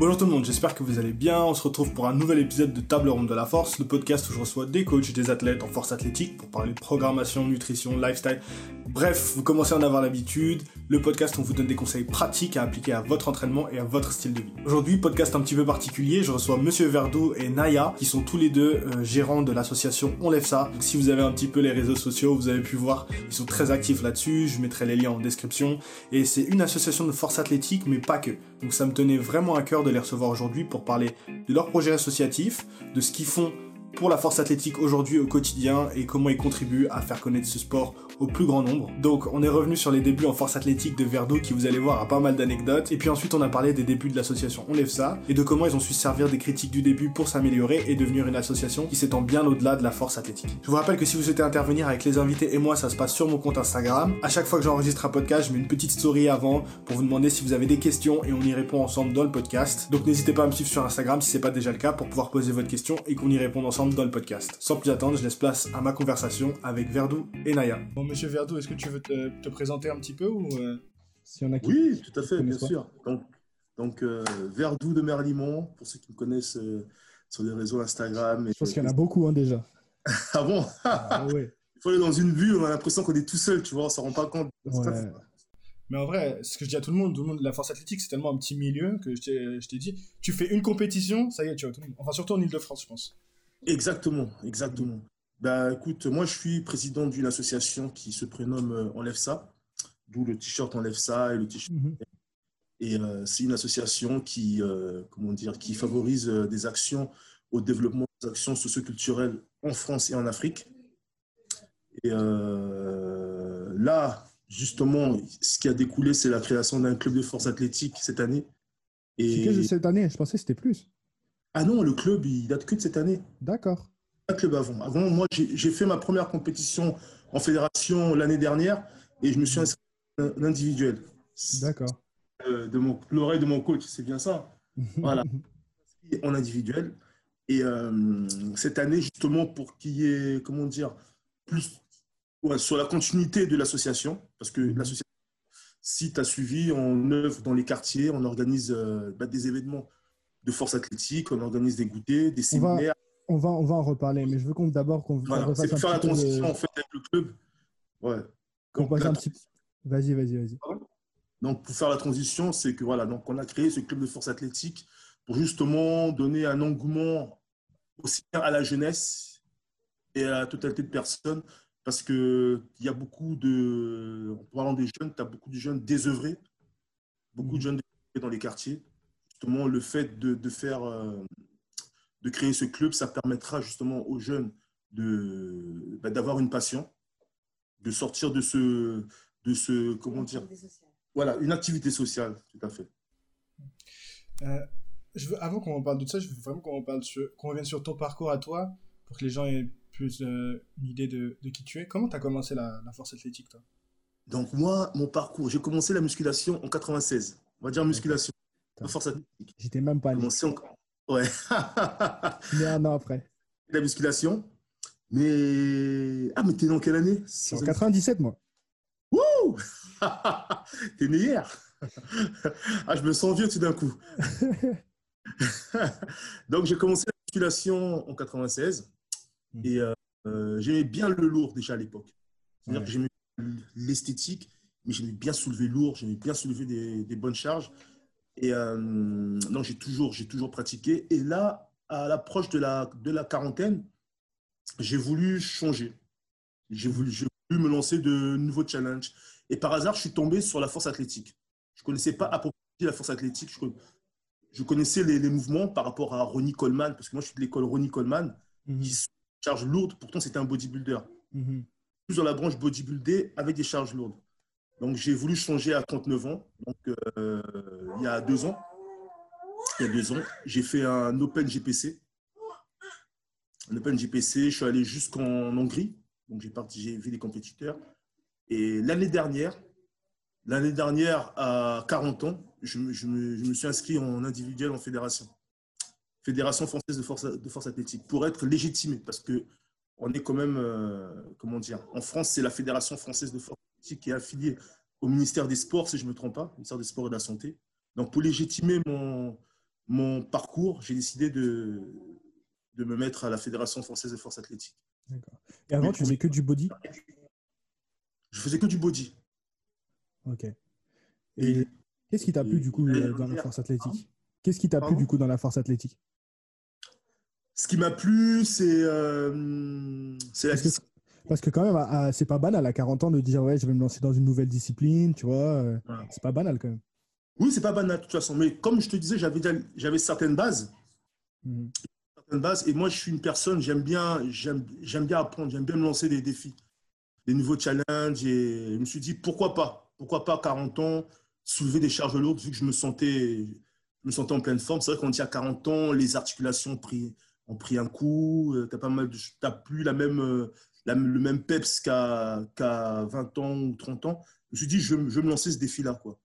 Bonjour tout le monde, j'espère que vous allez bien. On se retrouve pour un nouvel épisode de Table Ronde de la Force, le podcast où je reçois des coachs, des athlètes en force athlétique pour parler de programmation, nutrition, lifestyle. Bref, vous commencez à en avoir l'habitude. Le podcast, on vous donne des conseils pratiques à appliquer à votre entraînement et à votre style de vie. Aujourd'hui, podcast un petit peu particulier, je reçois Monsieur Verdou et Naya, qui sont tous les deux euh, gérants de l'association On Lève Ça. Si vous avez un petit peu les réseaux sociaux, vous avez pu voir, ils sont très actifs là-dessus. Je mettrai les liens en description. Et c'est une association de force athlétique, mais pas que. Donc ça me tenait vraiment à cœur de les recevoir aujourd'hui pour parler de leur projet associatif, de ce qu'ils font pour la force athlétique aujourd'hui au quotidien et comment ils contribuent à faire connaître ce sport au plus grand nombre. Donc on est revenu sur les débuts en force athlétique de Verdo qui vous allez voir a pas mal d'anecdotes. Et puis ensuite on a parlé des débuts de l'association On Lève Ça et de comment ils ont su servir des critiques du début pour s'améliorer et devenir une association qui s'étend bien au-delà de la force athlétique. Je vous rappelle que si vous souhaitez intervenir avec les invités et moi ça se passe sur mon compte Instagram. À chaque fois que j'enregistre un podcast je mets une petite story avant pour vous demander si vous avez des questions et on y répond ensemble dans le podcast. Donc n'hésitez pas à me suivre sur Instagram si c'est pas déjà le cas pour pouvoir poser votre question et qu'on y réponde ensemble dans le podcast. Sans plus attendre, je laisse place à ma conversation avec Verdou et Naya. Monsieur Verdou, est-ce que tu veux te, présenter un petit peu ou euh, si on a Oui, tout à fait, bien sûr. Donc, donc euh, Verdou de Merlimont, pour ceux qui me connaissent euh, sur les réseaux Instagram. Je pense qu'il y en a beaucoup hein, déjà. ah bon? Ah, Il faut aller dans une vue, on a l'impression qu'on est tout seul, tu vois, on s'en rend pas compte. Mais en vrai, ce que je dis à tout le monde, tout le monde, la force athlétique, c'est tellement un petit milieu que je t'ai dit, tu fais une compétition, ça y est, tu vois, tout le monde. Enfin, surtout en Ile-de-France, je pense. Exactement, exactement. Bah, écoute, moi, je suis président d'une association qui se prénomme euh, Enlève ça, d'où le t-shirt Enlève ça et le t-shirt. Mhm. Et euh, c'est une association qui, euh, comment dire, qui favorise des actions au développement des actions socioculturelles en France et en Afrique. Et là, justement, ce qui a découlé, c'est la création d'un club de force athlétique cette année. Et... C'est que cette année Je pensais que c'était plus. Ah non, le club, il date que de cette année. D'accord. Pas club avant. Avant, moi, j'ai fait ma première compétition en fédération l'année dernière et je me suis inscrit en individuel. D'accord. Euh, de l'oreille de mon coach, c'est bien ça. voilà. En individuel. Et euh, cette année, justement, pour qu'il y ait, comment dire, plus sur la continuité de l'association, parce que mhm. l'association, si tu as suivi, on œuvre dans les quartiers, on organise euh, bah, des événements de force athlétique, on organise des goûters, des séminaires. On va, on va, en reparler, mais je veux qu'on d'abord qu'on voilà, C'est faire la transition en fait avec le club. Ouais. un petit... Vas-y, vas-y, vas-y. Donc pour faire la transition, c'est que voilà, donc on a créé ce club de force athlétique pour justement donner un engouement aussi à la jeunesse et à la totalité de personnes parce que il y a beaucoup de, en parlant des jeunes, tu as beaucoup de jeunes désœuvrés, beaucoup de mmh. jeunes dans les quartiers justement, le fait de, faire, euh, de créer ce club, ça permettra justement aux jeunes de, bah, d'avoir une passion, de sortir de ce, de ce comment dire, voilà, une activité sociale, tout à fait. Euh, je veux, avant qu'on parle de ça, je veux vraiment qu'on parle sur, qu'on revienne sur ton parcours à toi, pour que les gens aient plus euh, une idée de, de, qui tu es. Comment tu as commencé la, la, force athlétique, toi? Donc moi, mon parcours, j'ai commencé la musculation en 96. On va dire musculation force athlétique. J'étais même pas né. Ouais. mais un an après. La musculation. Mais. Ah, mais t'es dans quelle année? En 97, moi. Wouh T'es né hier Ah, je me sens vieux tout d'un coup. Donc, j'ai commencé la musculation en 96. Hmm. Et euh, euh, j'aimais bien le lourd déjà à l'époque. C'est-à-dire que j'aimais l'esthétique, mais j'aimais bien soulever lourd, j'aimais bien soulever des, des bonnes charges. Et euh, non, j'ai toujours, j'ai toujours pratiqué. Et là, à l'approche de la, de la quarantaine, j'ai voulu changer. J'ai voulu, voulu me lancer de nouveaux challenges. Et par hasard, je suis tombé sur la force athlétique. Je ne connaissais pas à propos la force athlétique. Je, connaissais les, mouvements par rapport à Ronnie Coleman, parce que moi, je suis de l'école Ronnie Coleman, mhm. qui charge lourde. Pourtant, c'était un bodybuilder. Mhm. Plus dans la branche bodybuilder avec des charges lourdes. Donc, j'ai voulu changer à 39 ans, donc euh, il y a deux ans. Il y a deux ans, j'ai fait un Open GPC. Un Open GPC, je suis allé jusqu'en Hongrie, donc j'ai vu des compétiteurs. Et l'année dernière, l'année dernière, à 40 ans, je, me, suis inscrit en individuel en fédération. Fédération française de force, de force athlétique, pour être légitimé, parce que on est quand même, euh, comment dire, en France, c'est la Fédération française de force qui est affilié au ministère des Sports, si je ne me trompe pas, ministère des Sports et de la Santé. Donc, pour légitimer mon, mon parcours, j'ai décidé de, de me mettre à la Fédération française de force athlétique. D'accord. Et avant, tu faisais que du body? Je faisais que du body. Ok. Et qu'est-ce qui t'a plu du coup dans la force athlétique? Qu'est-ce qui t'a plu du coup dans la force athlétique? Ce qui m'a plu, c'est euh, la parce que quand même, c'est pas banal à 40 ans de dire ouais, je vais me lancer dans une nouvelle discipline, tu vois. euh, Voilà. C'est pas banal quand même. Oui, c'est pas banal de toute façon. Mais comme je te disais, j'avais certaines bases. Mhm. certaines bases. Et moi, je suis une personne, j'aime bien, j'aime, bien apprendre, j'aime bien me lancer des défis, des nouveaux challenges. Et je me suis dit, pourquoi pas? Pourquoi pas à 40 ans, soulever des charges lourdes, vu que je me sentais, je me sentais en pleine forme. C'est vrai qu'on dit à 40 ans, les articulations ont pris, ont pris un coup. Tu n'as pas mal de, t'as plus la même, euh, la- le même peps qu'à, qu'à 20 ans ou 30 ans. Je me suis dit, je, je vais me lancer ce défi-là. Quoi.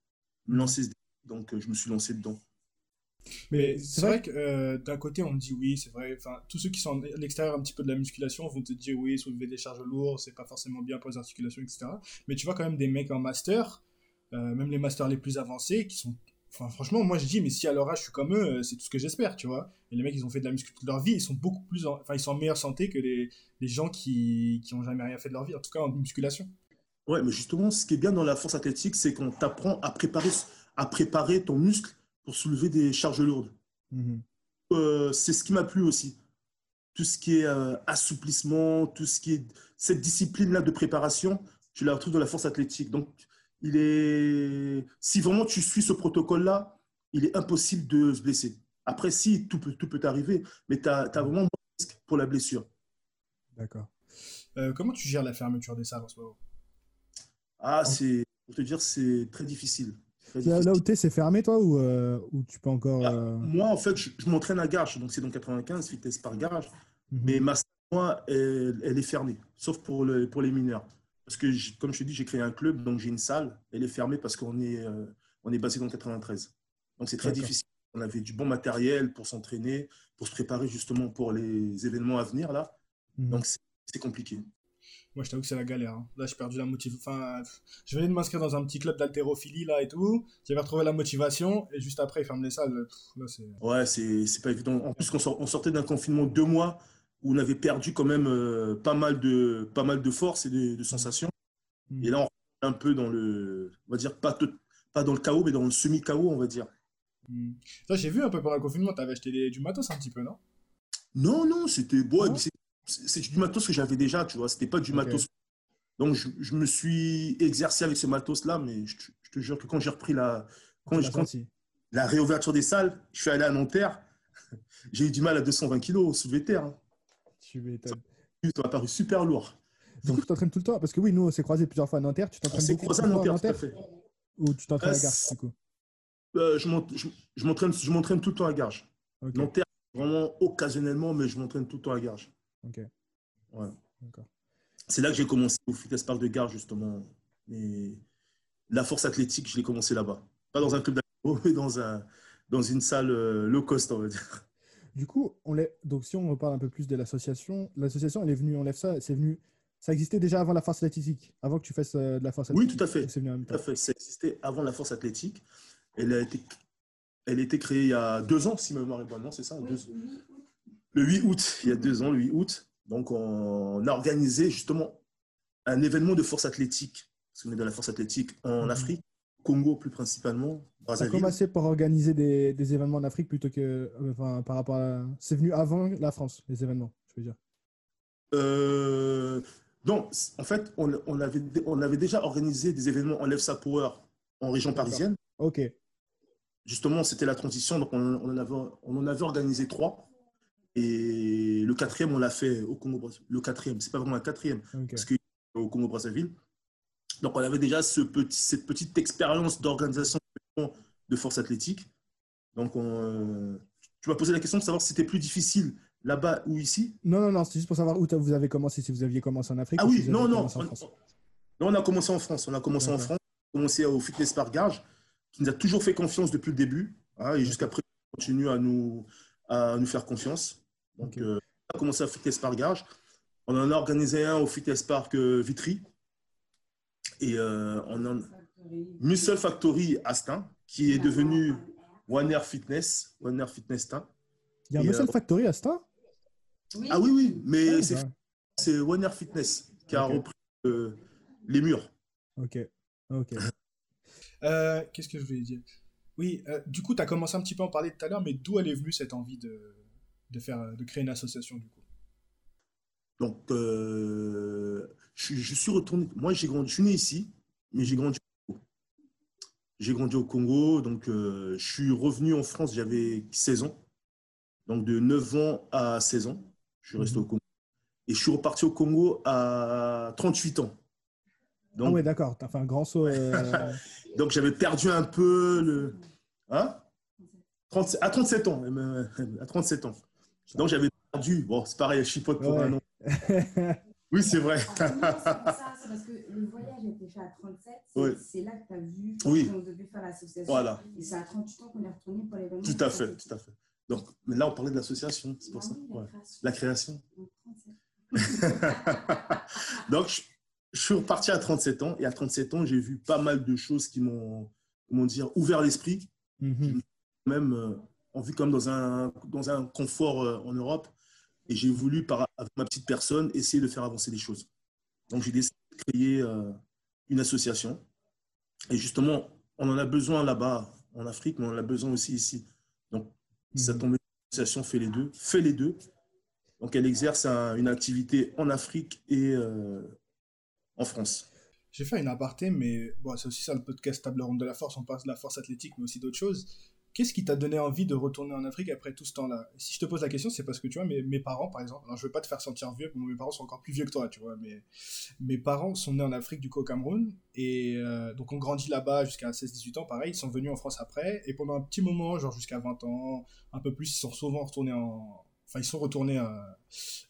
Me lancer ce défi. Donc, euh, je me suis lancé dedans. Mais C'est c'est vrai que euh, d'un côté, on me dit oui, c'est vrai. Enfin, tous ceux qui sont à l'extérieur un petit peu de la musculation vont te dire oui, soulever des charges lourdes, c'est pas forcément bien pour les articulations, etc. Mais tu vois quand même des mecs en master, euh, même les masters les plus avancés, qui sont. Enfin, franchement, moi je dis, mais si à leur âge je suis comme eux, euh, c'est tout ce que j'espère, tu vois. Et les mecs, ils ont fait de la muscu toute leur vie, ils sont beaucoup plus. en- Enfin, ils sont en meilleure santé que les, les gens qui, qui ont jamais rien fait de leur vie, en tout cas en musculation. Ouais, mais justement, ce qui est bien dans la force athlétique, c'est qu'on t'apprend à préparer, à préparer ton muscle pour soulever des charges lourdes. Mhm. Euh, c'est ce qui m'a plu aussi. Tout ce qui est euh, assouplissement, tout ce qui est cette discipline-là de préparation, tu la retrouves dans la force athlétique. Donc, il est si vraiment tu suis ce protocole-là, il est impossible de se blesser. Après, si tout peut, tout peut arriver, mais tu as, vraiment moins de risque pour la blessure. D'accord. Euh, comment tu gères la fermeture des salles en ce moment? Ah, c'est pour te dire, c'est très difficile. Très Là, difficile. là où t'es, c'est fermé toi ou, euh, ou tu peux encore. Ah, euh, Moi, en fait, je, je m'entraîne à Garges, donc c'est dans 95, vitesse par Garges. mhm. Mais ma salle, moi, elle, elle est fermée, sauf pour, le, pour les mineurs. Parce que, comme je te dis, j'ai créé un club, donc j'ai une salle. Elle est fermée parce qu'on est, euh, on est basé dans le 93. Donc c'est très difficile. On avait du bon matériel pour s'entraîner, pour se préparer justement pour les événements à venir, là. Mhm. Donc c'est compliqué. Moi, je t'avoue que c'est la galère. hein. Là, j'ai perdu la motivation. Enfin, je venais de m'inscrire dans un petit club d'haltérophilie, là, et tout. J'avais retrouvé la motivation, et juste après, ils ferment les salles. Pff, Là. Ouais, c'est pas évident. En plus, on sortait d'un confinement de deux mois où on avait perdu quand même euh, pas, mal de, pas mal de force et de, de sensations. Mhm. Et là, on est un peu dans le, on va dire, pas, tout- pas dans le chaos, mais dans le semi-chaos, on va dire. Ça, j'ai vu un peu pendant le confinement, t'avais acheté des- du matos un petit peu, non? Non, non, c'était bon. C'est- du matos que j'avais déjà, tu vois. C'était pas du matos. Donc, je, je me suis exercé avec ce matos-là, mais je, te- je te jure que quand j'ai repris la, quand, Tu je- la réouverture des salles, je suis allé à Nanterre. J'ai eu du mal à 220 kilos soulevé terre. hein. Tu m'étonnes. Ça m'a paru super lourd. Coup, tu t'entraînes tout le temps Parce que oui, nous, on s'est croisés plusieurs fois à Nanterre. Tu t'entraînes beaucoup croisé à Nanterre, tout à fait. Ou tu t'entraînes à Euh, Garches, du coup Euh, je m'ent- je- je m'entraîne tout le temps à Garges. Ok. Nanterre, vraiment occasionnellement, mais je m'entraîne tout le temps à Garges. Ok. Ouais. D'accord. C'est là que j'ai commencé au Fitness Park de Garges, justement. Et la force athlétique, je l'ai commencé là-bas. Pas dans un club d'athlètes, mais dans, un, dans une salle euh, low cost, on va dire. Du coup, on donc si on reparle un peu plus de l'association, l'association, elle est venue, on lève ça, c'est venu, ça existait déjà avant la force athlétique, avant que tu fasses euh, de la force Oui, athlétique. tout à fait. ou C'est venu en même Tout à fait. Ça existait avant la force athlétique. Elle a été, elle a été créée il y a deux ans, si ma mémoire est bonne. Non, c'est ça? Deux- Le 8 août, il y a deux ans, le 8 août. Donc, on a organisé justement un événement de force athlétique. Parce qu'on est dans la force athlétique en Mhm. Afrique, Congo plus principalement, Ça a Brazzaville. commencé par organiser des, des événements en Afrique plutôt que, euh, enfin, par rapport à, c'est venu avant la France, les événements, je veux dire. Euh, donc, en fait, on, on avait, on avait déjà organisé des événements en Lève Sa Power en région parisienne. Ok. Justement, c'était la transition, donc on, on en avait, on en avait organisé trois. Et le quatrième, on l'a fait au Congo Brazzaville. Le quatrième, c'est pas vraiment un quatrième, parce qu'il au Congo Brazzaville. Donc, on avait déjà ce petit, cette petite expérience d'organisation de force athlétique. Donc, on, euh, tu m'as posé la question de savoir si c'était plus difficile là-bas ou ici. Non, non, non, c'est juste pour savoir où vous avez commencé, si vous aviez commencé en Afrique Ah ou oui, non, non. On, non, on a commencé en France. On a commencé en. France. On a commencé au Fitness Park Garges, qui nous a toujours fait confiance depuis le début. hein, et jusqu'à présent, continue à nous, à nous faire confiance. Donc, euh, on a commencé au Fitness Park Garges. On en a organisé un au Fitness Park euh, Vitry. Et euh, on en Muscle Factory Astin, qui est devenu One Air Fitness, One Air Fitness. Il y a Muscle euh, Factory Oui. Ah oui, oui, mais Ouais, c'est One Air Fitness qui a repris euh, les murs. Ok. Ok. Euh, Qu'est-ce que je voulais dire? Oui, euh, du coup, tu as commencé un petit peu à en parler tout à l'heure, mais d'où elle est venue cette envie de, de, faire, de créer une association du coup? Donc, euh, je, je suis retourné. Moi, j'ai grandi, je suis né ici, mais j'ai grandi. J'ai grandi au Congo, donc euh, je suis revenu en France, j'avais 16 ans. Donc, de 9 ans à 16 ans, je suis resté Mhm. au Congo. Et je suis reparti au Congo à 38 ans. Ah Donc, ouais, d'accord. T'as fait un grand saut. euh, donc j'avais perdu un peu le. Hein? 30 à 37 ans. même, À 37 ans. Donc, j'avais perdu. Bon, c'est pareil, je chipote pour Ouais. un nom. Oui, c'est vrai. C'est pour ça, c'est parce que le voyage a été fait à 37. C'est Oui. c'est là que tu as vu Oui. qu'on devait faire l'association. Voilà. Et c'est à 38 ans qu'on est retourné pour l'événement. Tout à fait, tout à fait. Donc, mais là, on parlait de l'association, c'est pour Ah ça. oui, la Ouais. création. La création. Donc, 37. Donc, je, je suis reparti à 37 ans et à 37 ans, j'ai vu pas mal de choses qui m'ont, comment dire, ouvert l'esprit, mhm. même euh, en vue comme dans un, dans un confort euh, en Europe. Et j'ai voulu, par, avec ma petite personne, essayer de faire avancer les choses. Donc, j'ai décidé de créer euh, une association. Et justement, on en a besoin là-bas en Afrique, mais on en a besoin aussi ici. Donc, ça Mhm. tombe l'association fait les deux, fait les deux. Donc, elle exerce un- une activité en Afrique et euh, en France. J'ai fait une aparté, mais bon, c'est aussi ça le podcast Table Ronde de la Force. On parle de la force athlétique, mais aussi d'autres choses. Qu'est-ce qui t'a donné envie de retourner en Afrique après tout ce temps-là? Si je te pose la question, c'est parce que tu vois, mes, mes parents, par exemple, alors je veux pas te faire sentir vieux, mes parents sont encore plus vieux que toi, tu vois, mais mes parents sont nés en Afrique, du coup au Cameroun, et euh, donc on grandit là-bas jusqu'à 16-18 ans, pareil, ils sont venus en France après, et pendant un petit moment, genre jusqu'à 20 ans, un peu plus, ils sont souvent retournés en. Enfin, ils sont retournés euh,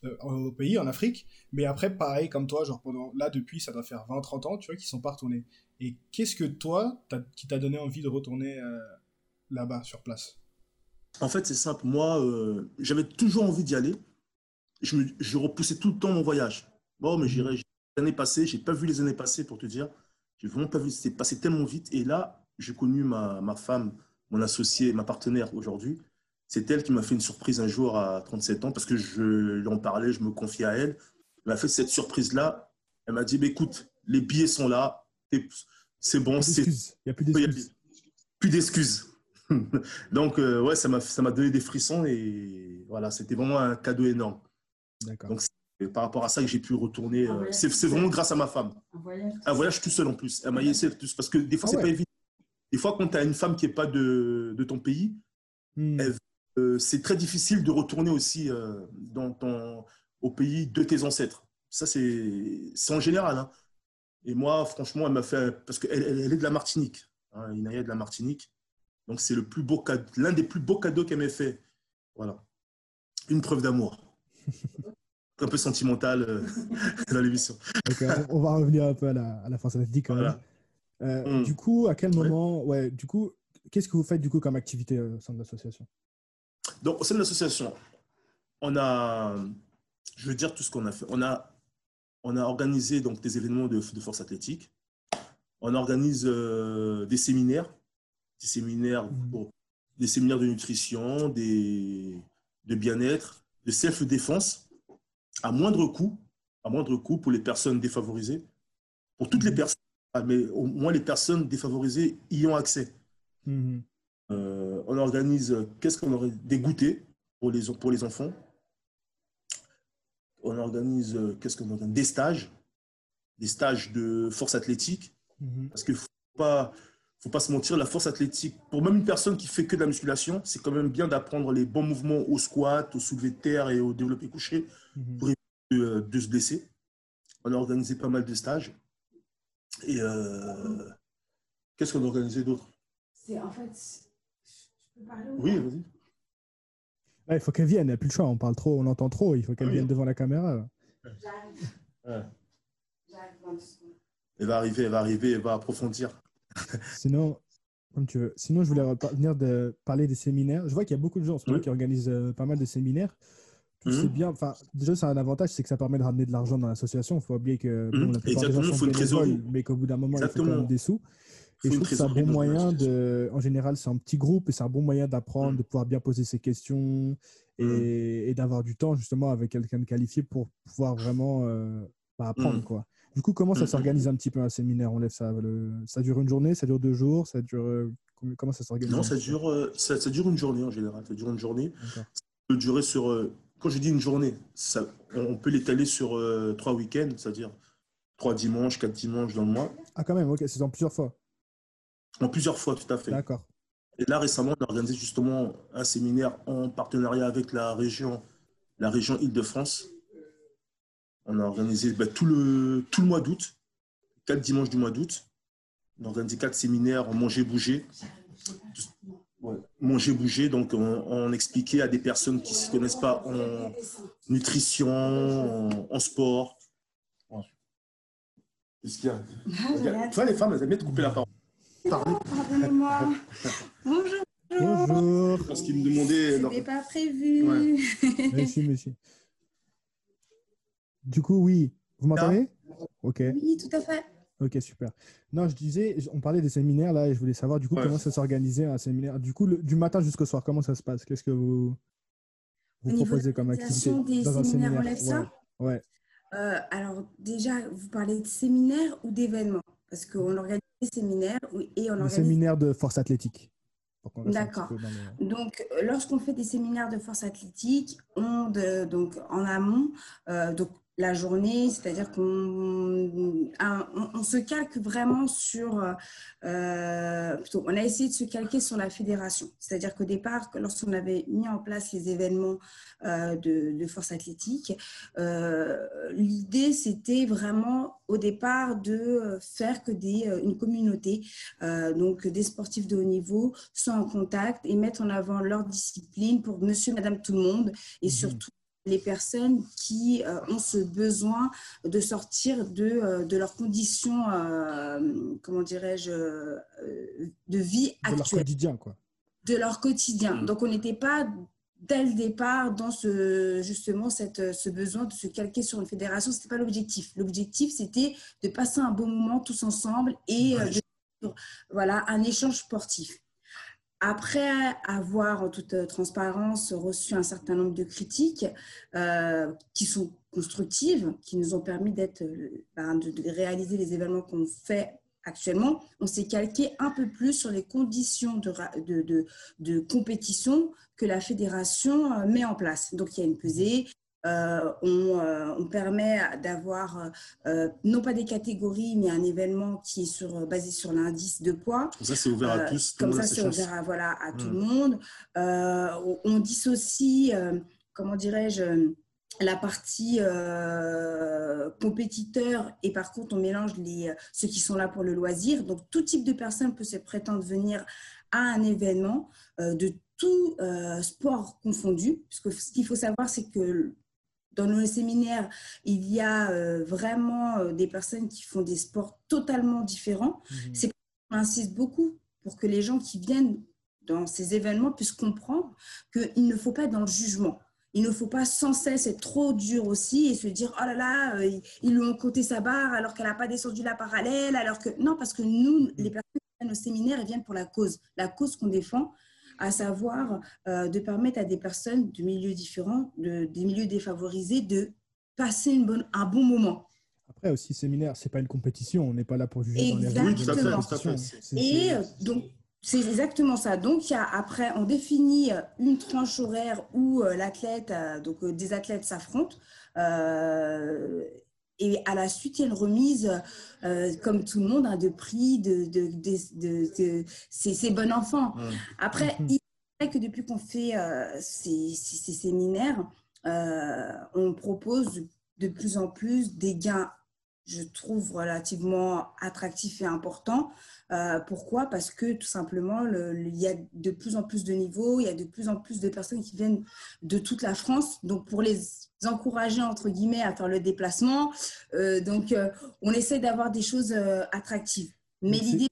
euh, au pays, en Afrique, mais après, pareil, comme toi, genre pendant. Là, depuis, ça doit faire 20-30 ans, tu vois, qu'ils sont pas retournés. Et qu'est-ce que toi, qui t'a donné envie de retourner là-bas, sur place En fait, c'est simple. Moi, euh, j'avais toujours envie d'y aller. Je, me, je repoussais tout le temps mon voyage. Bon, mais j'irai. Les années passées, j'ai pas vu les années passées pour te dire. J'ai vraiment pas vu. C'était passé tellement vite. Et là, j'ai connu ma, ma femme, mon associé, ma partenaire aujourd'hui. C'est elle qui m'a fait une surprise un jour à 37 ans parce que je lui en parlais, je me confiais à elle. Elle m'a fait cette surprise-là. Elle m'a dit bah, écoute, les billets sont là. C'est bon, c'est. Il n'y a plus d'excuses. Donc, euh, ouais, ça m'a ça m'a donné des frissons et voilà, c'était vraiment un cadeau énorme. D'accord. Donc, c'est par rapport à ça que j'ai pu retourner. Euh, c'est c'est vraiment grâce à ma femme. Un voyage. Un voyage tout seul en plus. Elle m'a laissé tout parce que des fois, Ah c'est ouais. pas évident. Des fois, quand tu as une femme qui n'est pas de, de ton pays, Hmm. euh, c'est très difficile de retourner aussi euh, dans ton, au pays de tes ancêtres. Ça, c'est c'est en général. hein. Et moi, franchement, elle m'a fait. Parce qu'elle elle, elle est de la Martinique. Hein, Inaya est de la Martinique. Donc, c'est le plus beau cadeau, l'un des plus beaux cadeaux qu'elle m'ait fait. Voilà. Une preuve d'amour. Un peu sentimental euh, dans l'émission. On, va revenir un peu à la, à la force athlétique quand même. Voilà. Euh, Mm. Du coup, à quel Ouais. moment, ouais, du coup, qu'est-ce que vous faites du coup comme activité euh, au sein de l'association? Donc, au sein de l'association, on a, je veux dire tout ce qu'on a fait. On a, on a organisé donc des événements de, de force athlétique. On organise euh, des séminaires, des séminaires, Mhm. pour- des séminaires de nutrition, des, de bien-être, de self-défense, à moindre coût, à moindre coût pour les personnes défavorisées, pour toutes les Mhm. personnes, ah, mais au moins les personnes défavorisées y ont accès. Mhm. Euh, on organise, qu'est-ce qu'on aurait Des goûters pour les, pour les enfants. On organise, euh, qu'est-ce qu'on organise? Des stages, des stages de force athlétique. Parce qu'il ne faut pas, faut pas se mentir, la force athlétique, pour même une personne qui fait que de la musculation, c'est quand même bien d'apprendre les bons mouvements au squat, au soulevé de terre et au développé couché Mhm. de, de se blesser. On a organisé pas mal de stages. Et euh, qu'est-ce qu'on a organisé d'autre? C'est en fait. Je peux parler ou Oui, vas-y. Ouais, il faut qu'elle vienne, elle n'a plus le choix, on parle trop, on entend trop, il faut qu'elle Oui. vienne devant la caméra. J'arrive. Ouais. J'arrive. Elle va arriver, elle va arriver, elle va approfondir. Sinon, comme tu veux. Sinon, je voulais revenir de parler des séminaires. Je vois qu'il y a beaucoup de gens en ce moment qui organisent euh, pas mal de séminaires. Mhm. c'est bien. Enfin, déjà, c'est un avantage, c'est que ça permet de ramener de l'argent dans l'association. Il faut oublier que bon, Mhm. la plupart des gens Exactement, sont bénévoles, mais qu'au bout d'un moment, il faut quand Exactement. même des sous. Et je trouve que c'est un bon moyen de. En général, c'est un petit groupe et c'est un bon moyen d'apprendre, Mm. de pouvoir bien poser ses questions et, et d'avoir du temps justement avec quelqu'un de qualifié pour pouvoir vraiment euh, bah, apprendre. Quoi. Du coup, comment ça Mm, mm, s'organise un petit peu un séminaire? On lève ça, le- ça dure une journée, ça dure deux jours, ça dure. euh, Comment ça s'organise Non, ça dure, euh, ça, ça dure une journée en général. Ça dure une journée. Ça peut durer sur. euh, quand je dis une journée, ça, on on peut l'étaler sur euh, trois week-ends, c'est-à-dire trois dimanches, quatre dimanches dans le mois, Ah, quand même, ok, c'est en plusieurs fois. en plusieurs fois, tout à fait. D'accord. Et là, récemment, on a organisé justement un séminaire en partenariat avec la région, la région Île-de-France. On a organisé bah, tout, le, tout le mois d'août, quatre dimanches du mois d'août. On a organisé quatre séminaires en manger, bouger. Ouais, manger, bouger. Donc, on, on expliquait à des personnes qui ne se connaissent pas en nutrition, en, en sport. Ouais. Qu'est-ce qu'il y a? Rien. Tu vois, les femmes, elles aiment bien te couper la parole. Pardonnez-moi. Bonjour. Bonjour. Parce qu'ils me demandaient. leur- C'était pas prévu. Ouais. Merci, monsieur. Du coup, oui. Vous m'entendez Ok. Oui, tout à fait. Ok, super. Non, je disais, on parlait des séminaires là et je voulais savoir du coup Ouais. comment ça s'organisait un séminaire. Du coup, le- du matin jusqu'au soir, comment ça se passe? Qu'est-ce que vous, vous Au proposez comme activité des dans un séminaires, séminaire? on lève ça? Ouais. ouais. Euh, alors, déjà, vous parlez de séminaires ou d'événements? Parce qu'on organise des séminaires et on Un organise séminaire de force athlétique. un D'accord. le- Donc, euh, lorsqu'on fait des séminaires de force athlétique, on, de- donc, en amont, euh, donc, la journée, c'est-à-dire qu'on on, on se calque vraiment sur, euh, plutôt, on a essayé de se calquer sur la fédération. C'est-à-dire qu'au départ, lorsqu'on avait mis en place les événements euh, de, de force athlétique, euh, l'idée c'était vraiment au départ de faire que des, euh, une communauté, euh, donc des sportifs de haut niveau, soient en contact et mettre en avant leur discipline pour monsieur, madame, tout le monde et Mhm. surtout les personnes qui euh, ont ce besoin de sortir de, euh, de leurs conditions, euh, comment dirais-je, de vie de leur actuelle quotidien, quoi. de leur quotidien. Mm. Donc, on n'était pas dès le départ dans ce, justement cette, ce besoin de se calquer sur une fédération. Ce n'était pas l'objectif. L'objectif, c'était de passer un bon moment tous ensemble et de- voilà, un échange sportif. Après avoir, en toute euh, transparence, reçu un certain nombre de critiques euh, qui sont constructives, qui nous ont permis euh, ben, de, réaliser les événements qu'on fait actuellement, on s'est calqué un peu plus sur les conditions de, compétition que la fédération met en place. Donc, il y a une pesée. Euh, on, euh, on permet d'avoir euh, non pas des catégories, mais un événement qui est sur, basé sur l'indice de poids. Comme ça, c'est ouvert à tous. tout Comme ça, c'est ouvert à, voilà, à tout Mm. le monde. On- on dissocie, comment dirais-je, la partie euh, compétiteur et par contre, on mélange les, ceux qui sont là pour le loisir. Donc, tout type de personne peut se prétendre venir à un événement euh, de tout euh, sport confondu. Parce que ce qu'il faut savoir, c'est que dans nos séminaires, il y a euh, vraiment euh, des personnes qui font des sports totalement différents. Mhm. On insiste beaucoup pour que les gens qui viennent dans ces événements puissent comprendre qu'il ne faut pas être dans le jugement. Il ne faut pas sans cesse être trop dur aussi et se dire oh là là, euh, ils lui ont coté sa barre alors qu'elle n'a pas descendu la parallèle. Alors que non, parce que nous, les personnes qui viennent au séminaire, elles viennent pour la cause, la cause qu'on défend, à savoir euh, de permettre à des personnes de milieux différents, de, des milieux défavorisés, de passer une bonne, un bon moment. Après aussi, séminaire, c'est pas une compétition. On n'est pas là pour juger dans les Exactement. Et donc, c'est exactement ça. Donc, il y a, après, on définit euh, une tranche horaire où euh, l'athlète, euh, donc euh, des athlètes s'affrontent. euh, et à la suite, il y a une remise, euh, comme tout le monde, hein, de prix, de, de, de, de- de- c'est c'est bon enfant. Ouais. Après, Mhm. il est vrai que depuis qu'on fait euh, ces, ces- ces séminaires, euh, on propose de plus en plus des gains, je trouve, relativement attractifs et importants. Euh, pourquoi? Parce que tout simplement, le- le- il y a de plus en plus de niveaux, il y a de plus en plus de personnes qui viennent de toute la France. Donc, pour les encourager, entre guillemets, à faire le déplacement, euh, donc, euh, on essaie d'avoir des choses attractives. Mais Donc,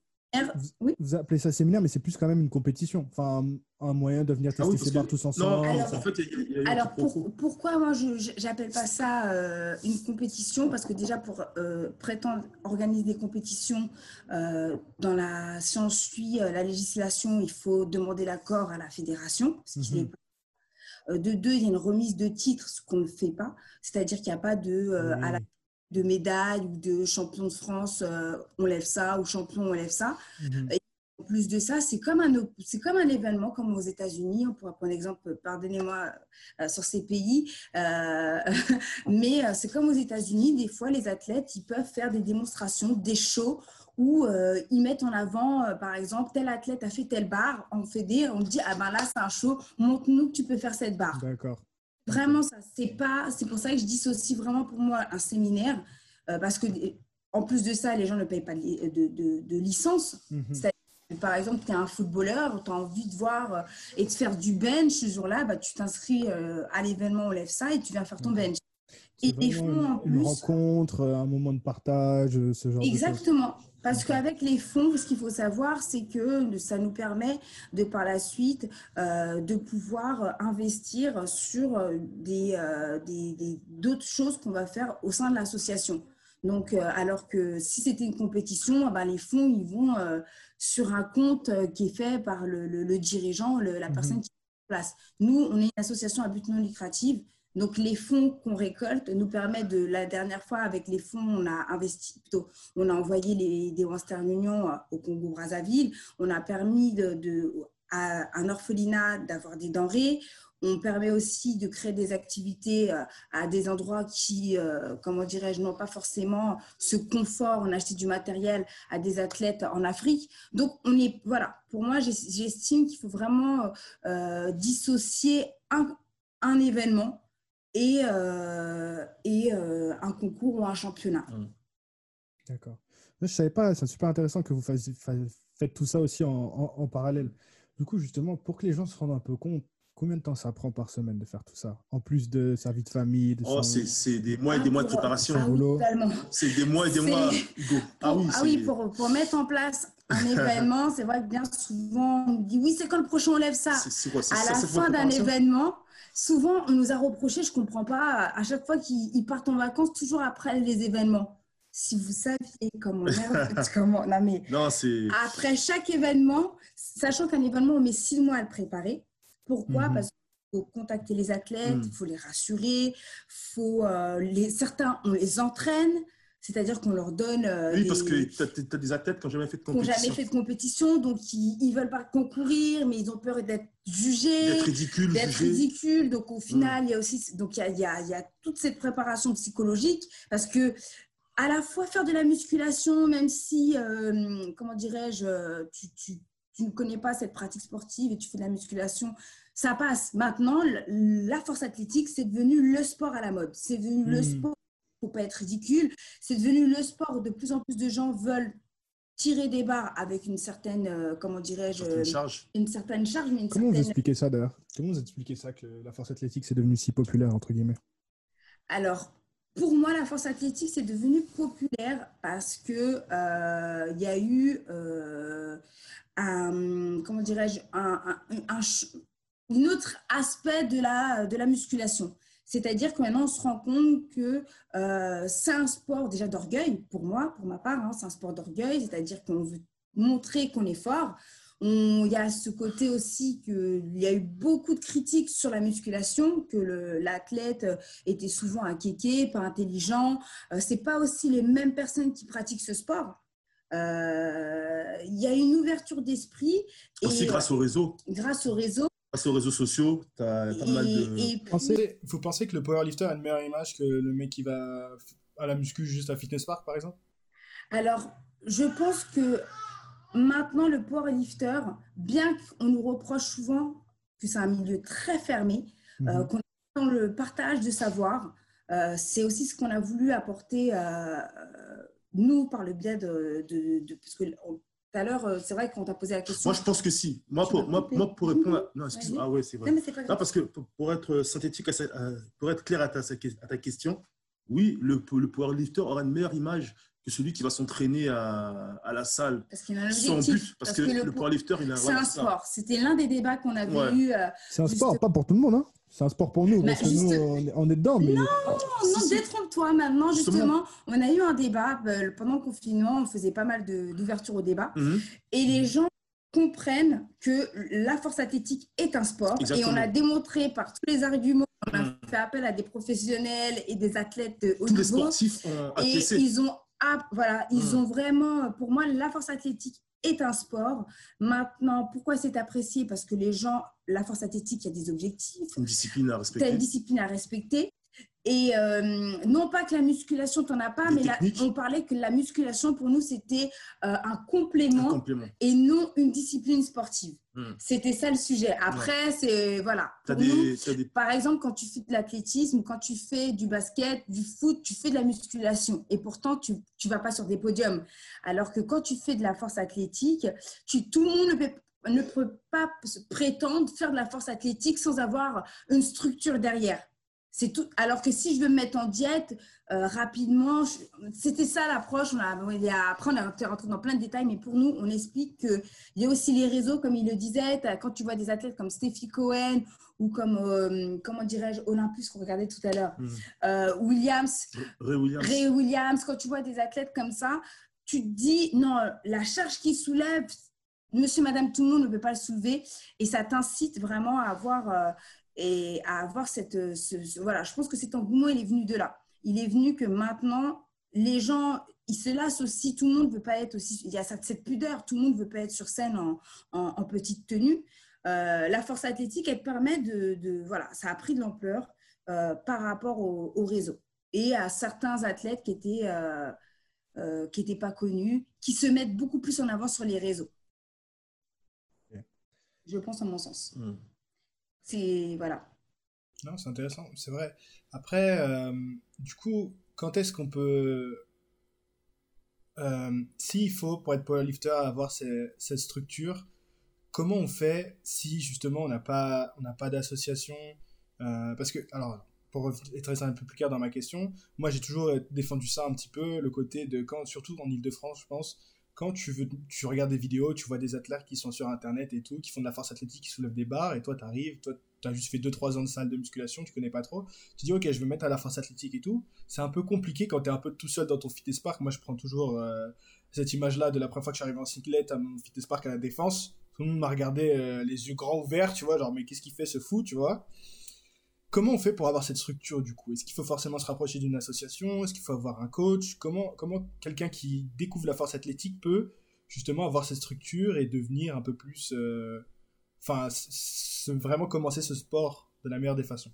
vous, appelez ça séminaire, mais c'est plus quand même une compétition. Enfin, un moyen de venir ah tester ses barres tous ensemble. Non, alors, en fait, alors pourquoi moi je n'appelle pas ça euh, une compétition? Parce que déjà, pour euh, prétendre organiser des compétitions euh, dans la, si on suit la législation, il faut demander l'accord à la fédération, ce qui mhm. De deux, il y a une remise de titres, ce qu'on ne fait pas. C'est-à-dire qu'il n'y a pas de, à la de médailles ou de champion de France, euh, on lève ça, ou champion, on lève ça. Mhm. en plus de ça, c'est comme, un, comme un événement comme aux États-Unis. On pourra prendre exemple, pardonnez-moi, euh, sur ces pays. Euh, mais c'est comme aux États-Unis, des fois, les athlètes, ils peuvent faire des démonstrations, des shows où ils mettent en avant, par exemple, tel athlète a fait telle barre, on fait des, on dit, ah ben là, c'est un show, montre-nous que tu peux faire cette barre. D'accord. Vraiment, ça, c'est pas. C'est pour ça que je dissocie vraiment pour moi un séminaire, euh, parce que en plus de ça, les gens ne payent pas de, de, licence. Mhm. Par exemple, tu es un footballeur, tu as envie de voir euh, et de faire du bench ce jour-là, bah, tu t'inscris euh, à l'événement, on lève ça et tu viens faire ton bench. Et des fonds en plus. Une rencontre, un moment de partage, ce genre Exactement. de Exactement. Parce qu'avec les fonds, ce qu'il faut savoir, c'est que ça nous permet de par la suite euh, de pouvoir investir sur euh, euh, des, d'autres choses qu'on va faire au sein de l'association. Donc, alors que si c'était une compétition, eh ben, les fonds, ils vont sur un compte qui est fait par le, dirigeant, la mhm. personne qui est en place. Nous, on est une association à but non lucratif donc, les fonds qu'on récolte nous permettent de, la dernière fois, avec les fonds, on a investi, plutôt, on a envoyé les, des Western Union euh, au Congo-Brazzaville. On a permis à un orphelinat d'avoir des denrées. On permet aussi de créer des activités euh, à des endroits qui, euh, comment dirais-je, n'ont pas forcément ce confort. On a acheté du matériel à des athlètes en Afrique. Donc, on est, voilà, pour moi, j'estime qu'il faut vraiment dissocier un, un événement et, euh, et euh, un concours ou un championnat. Mmh. D'accord. Je ne savais pas, c'est super intéressant que vous fassiez, faites tout ça aussi en, en, parallèle. Du coup, justement, pour que les gens se rendent un peu compte, combien de temps ça prend par semaine de faire tout ça? En plus de sa vie de famille de oh, c'est des mois et des mois de préparation. c'est des mois et des mois. Ah oui, ah oui pour, pour, mettre en place un événement, c'est vrai que bien souvent, on dit oui, c'est quand le prochain on lève ça quoi, À la fin d'un événement, souvent, on nous a reproché, je ne comprends pas, à chaque fois qu'ils partent en vacances, toujours après les événements. Si vous saviez comment comment, non mais non, après chaque événement, sachant qu'un événement, on met six mois à le préparer. Pourquoi? Mhm. Parce qu'il faut contacter les athlètes, il mhm. faut les rassurer, faut, euh, les, certains, on les entraîne. C'est-à-dire qu'on leur donne. Euh, oui, parce que tu as, des athlètes qui n'ont jamais fait de compétition. jamais fait de compétition, donc ils ne veulent pas concourir, mais ils ont peur d'être jugés. D'être ridicules. D'être ridicules. Donc au final, il y a aussi donc, il y a, y a, toute cette préparation psychologique, parce que à la fois faire de la musculation, même si, euh, comment dirais-je, tu, tu, tu, ne connais pas cette pratique sportive et tu fais de la musculation, ça passe. Maintenant, la force athlétique, c'est devenu le sport à la mode. C'est devenu le mm. sport faut pas être ridicule. C'est devenu le sport où de plus en plus de gens veulent tirer des barres avec une certaine, euh, comment dirais-je, une, charge. une certaine charge. Mais Comment vous expliquez ça d'ailleurs? Comment vous expliquez ça que la force athlétique c'est devenu si populaire entre guillemets? Alors, pour moi, la force athlétique c'est devenu populaire parce que euh, il y a eu euh, un, comment dirais-je, un, un, un, autre aspect de la, de la musculation. C'est-à-dire que maintenant, on se rend compte que euh, c'est un sport déjà d'orgueil, pour moi, pour ma part, hein, c'est un sport d'orgueil, c'est-à-dire qu'on veut montrer qu'on est fort. Il y a ce côté aussi qu'il y a eu beaucoup de critiques sur la musculation, que l'athlète était souvent un kéké, pas intelligent. Euh, c'est pas aussi les mêmes personnes qui pratiquent ce sport. Euh, il y a une ouverture d'esprit. Aussi grâce au réseau. Grâce au réseau aux réseaux sociaux, tu as pas mal de. vous pensez que le powerlifter a une meilleure image que le mec qui va à la muscu juste à Fitness Park, par exemple Alors, je pense que maintenant, le powerlifter, bien qu'on nous reproche souvent que c'est un milieu très fermé, euh, mhm. qu'on est dans le partage de savoir, euh, c'est aussi ce qu'on a voulu apporter, euh, nous, par le biais de. de, parce que tout à l'heure, euh, c'est vrai qu'on t'a posé la question. Moi, je pense que si. Moi, pour, moi, moi, pour répondre à... Non, excuse-moi. Ah ouais, c'est vrai. Non, mais pas non, parce que pour être synthétique, pour être clair à ta, à ta question, oui, le, le powerlifter aura une meilleure image que celui qui va s'entraîner à, à, la salle parce qu'il a un objectif. Parce, que, le, powerlifter, il a C'est un sport. C'était l'un des débats qu'on avait eu. Euh, c'est un sport, pas pour tout le monde. Hein. C'est un sport pour nous, parce que nous, on est dedans. Mais... Non, non, détrompe-toi. Maintenant, justement, on a eu un débat euh, pendant le confinement. On faisait pas mal d'ouverture au débat. Mhm. Et les gens comprennent que la force athlétique est un sport. Et on a démontré par tous les arguments, on a mhm. fait appel à des professionnels et des athlètes haut Tous les sportifs ont Et ils ont, voilà, ils mhm. ont vraiment, pour moi, la force athlétique est un sport. Maintenant, pourquoi c'est apprécié? Parce que les gens, la force athlétique, il y a des objectifs. Une discipline à respecter. une discipline à respecter. Et euh, non pas que la musculation, tu n'en as pas, mais on parlait que la musculation, pour nous, c'était euh, un, complément et non une discipline sportive. Hmm. C'était ça le sujet. Après, c'est. Voilà. Par exemple, quand tu fais de l'athlétisme, quand tu fais du basket, du foot, tu fais de la musculation. Et pourtant, tu ne vas pas sur des podiums. Alors que quand tu fais de la force athlétique, tu, tout le monde ne peut, ne peut pas prétendre faire de la force athlétique sans avoir une structure derrière. C'est tout. Alors que si je veux me mettre en diète euh, rapidement, c'était ça l'approche. On a, après, on est rentré dans plein de détails, mais pour nous, on explique qu'il y a aussi les réseaux, comme il le disait. Quand tu vois des athlètes comme Steffi Cohen ou comme, euh, comment dirais-je, Olympus qu'on regardait tout à l'heure, mmh. euh, Williams, Ray Williams. Ray Williams, quand tu vois des athlètes comme ça, tu te dis, non, la charge qu'ils soulèvent, monsieur, madame, tout le monde ne peut pas le soulever. Et ça t'incite vraiment à avoir et à avoir cette. voilà, je pense que cet engouement, il est venu de là. Il est venu que maintenant, les gens, ils se lassent aussi. Tout le monde ne veut pas être aussi. Il y a cette, pudeur, tout le monde ne veut pas être sur scène en, en, petite tenue. Euh, la force athlétique, elle permet de, de, Voilà, ça a pris de l'ampleur euh, par rapport au, réseau et à certains athlètes qui étaient. Euh, qui n'étaient pas connus, qui se mettent beaucoup plus en avant sur les réseaux. Je pense à mon sens. Hmm. C'est. Non, c'est intéressant, c'est vrai. Après, euh, du coup, quand est-ce qu'on peut, euh, s'il faut pour être powerlifter avoir cette structure, comment on fait si justement on n'a pas, on pas d'association euh, Parce que, alors, pour être un peu plus clair dans ma question, moi j'ai toujours défendu ça un petit peu, le côté de quand, surtout en Ile-de-France, je pense, quand tu veux, tu regardes des vidéos, tu vois des athlètes qui sont sur internet et tout, qui font de la force athlétique, qui soulèvent des barres, et toi tu arrives, toi tu as juste fait 2-3 ans de salle de musculation, tu connais pas trop, tu dis ok, je vais mettre à la force athlétique et tout. C'est un peu compliqué quand tu es un peu tout seul dans ton fitness park. Moi je prends toujours euh, cette image là de la première fois que je suis arrivé en cyclette à mon fitness park à la défense. Tout le monde m'a regardé euh, les yeux grands ouverts, tu vois, genre mais qu'est-ce qu'il fait ce fou, tu vois? Comment on fait pour avoir cette structure du coup? Est-ce qu'il faut forcément se rapprocher d'une association? Est-ce qu'il faut avoir un coach? Comment, comment quelqu'un qui découvre la force athlétique peut justement avoir cette structure et devenir un peu plus. Euh, enfin, vraiment commencer ce sport de la meilleure des façons?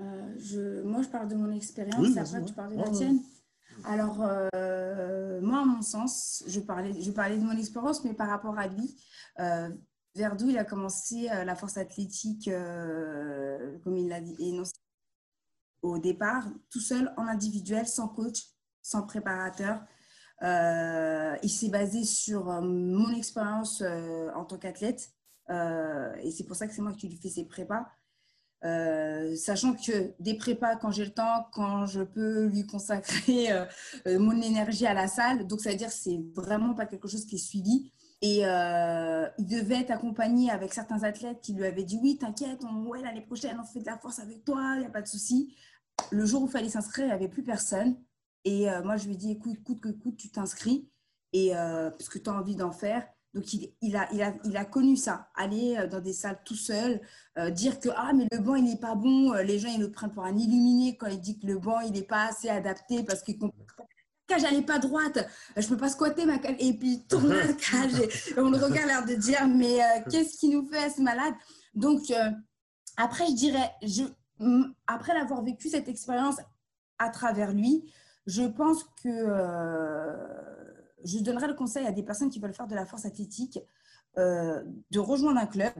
Euh, je, moi, je parle de mon expérience, et après, tu parles de la tienne. Alors, euh, moi, à mon sens, je parlais, je parlais de mon expérience, mais par rapport à lui, euh, Verdou, il a commencé la force athlétique, comme il l'a énoncé au départ, tout seul, en individuel, sans coach, sans préparateur. Euh, il s'est basé sur euh, mon expérience euh, en tant qu'athlète. et c'est pour ça que c'est moi qui lui fais ses prépas. sachant que des prépas, quand j'ai le temps, quand je peux lui consacrer mon énergie à la salle, donc ça veut dire c'est vraiment pas quelque chose qui est suivi. Et il devait être accompagné avec certains athlètes qui lui avaient dit oui, t'inquiète, ouais, l'année prochaine, on fait de la force avec toi, il n'y a pas de souci. Le jour où il fallait s'inscrire, il n'y avait plus personne. Et euh, moi, je lui ai dit, écoute, coûte que coûte, tu t'inscris, et euh, parce que tu as envie d'en faire. Donc, il, a, il, a, il a connu ça, aller euh, dans des salles tout seul, dire que ah, mais le banc, il n'est pas bon. Les gens, ils le prennent pour un illuminé quand il dit que le banc, il n'est pas assez adapté parce qu'il cage, elle n'est pas droite, je peux pas squatter ma cage. Et puis, il tourne la cage et on le regarde l'air de dire, mais qu'est-ce qui nous fait ce malade? Donc, après, je dirais, je, après l'avoir vécu cette expérience à travers lui, je pense que euh, je donnerais le conseil à des personnes qui veulent faire de la force athlétique euh, de rejoindre un club.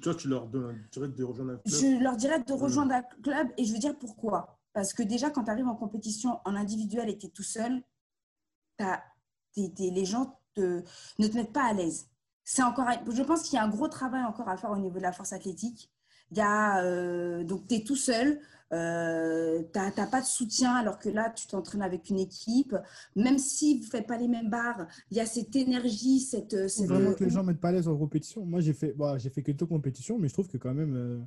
toi, tu leur dirais de rejoindre un club? Je leur dirais de rejoindre un club et je veux dire pourquoi. Parce que déjà, quand tu arrives en compétition en individuel et tu es tout seul, les gens te, ne te mettent pas à l'aise. C'est encore, je pense qu'il y a un gros travail encore à faire au niveau de la force athlétique. Il y a, donc, tu es tout seul. Euh, tu n'as pas de soutien alors que là, tu t'entraînes avec une équipe. Même si vous ne faites pas les mêmes barres, il y a cette énergie, cette... cette Vraiment que les gens mettent pas à l'aise en compétition. Moi, j'ai fait, bah, j'ai fait quelques compétitions, mais je trouve que quand même, euh,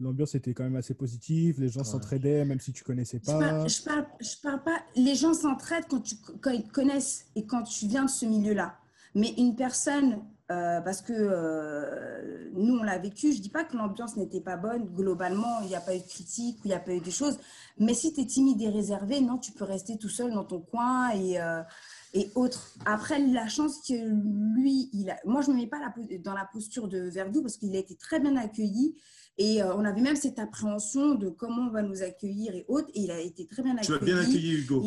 l'ambiance était quand même assez positive. Les gens s'entraidaient, même si tu connaissais pas. Je parle, je parle, pas... Les gens s'entraident quand, tu, quand ils te connaissent et quand tu viens de ce milieu-là. Mais une personne euh, parce que euh, nous, on l'a vécu. Je ne dis pas que l'ambiance n'était pas bonne. Globalement, il n'y a pas eu de critique, il n'y a pas eu de choses. Mais si tu es timide et réservé, non, tu peux rester tout seul dans ton coin et, euh, et autres. Après, la chance que lui, il a... moi, je ne me mets pas dans la posture de Verdou parce qu'il a été très bien accueilli. Et on avait même cette appréhension de comment on va nous accueillir et autres. Et il a été très bien accueilli. Tu m'as bien accueilli, Hugo.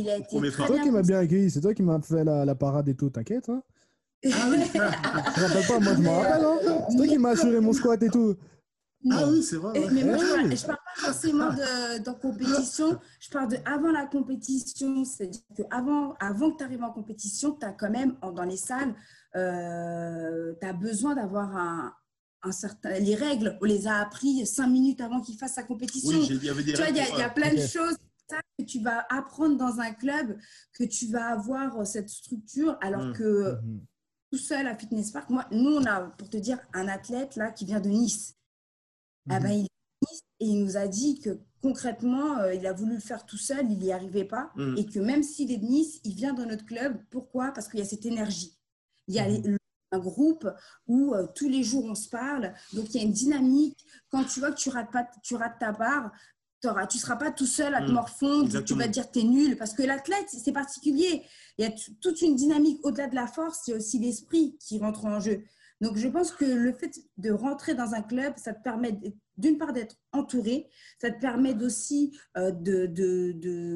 C'est toi qui m'as bien accueilli. C'est toi qui m'as fait la, la, parade et tout. T'inquiète. Hein ah oui Je me rappelle pas, moi je me rappelle. Hein c'est toi qui m'as assuré mon squat et tout. Ah oui, c'est vrai. Mais moi, je ne parle, pas forcément de, de, compétition. Je parle de avant la compétition. C'est-à-dire qu'avant avant que tu arrives en compétition, tu as quand même, dans les salles, euh, tu as besoin d'avoir un, un certain. Les règles, on les a appris cinq minutes avant qu'il fasse sa compétition. Oui, il y avait des tu vois, il y, a plein de choses que tu vas apprendre dans un club, que tu vas avoir cette structure, alors mmh. que. Mmh tout seul à Fitness Park. Moi, nous, on a, pour te dire, un athlète là qui vient de Nice. Ah ben, il est Nice et il nous a dit que concrètement, euh, il a voulu le faire tout seul, il n'y arrivait pas. Mhm. Et que même s'il est de Nice, il vient dans notre club. Pourquoi? Parce qu'il y a cette énergie. Il y a. un groupe où euh, tous les jours on se parle. Donc il y a une dynamique. Quand tu vois que tu rates, pas, tu rates ta barre, tu ne seras pas tout seul à te mmh, morfondre, tu vas te dire tu es nul. Parce que l'athlète, c'est particulier. Il y a toute une dynamique au-delà de la force, c'est aussi l'esprit qui rentre en jeu. Donc, je pense que le fait de rentrer dans un club, ça te permet d'une part d'être entouré, ça te permet aussi euh,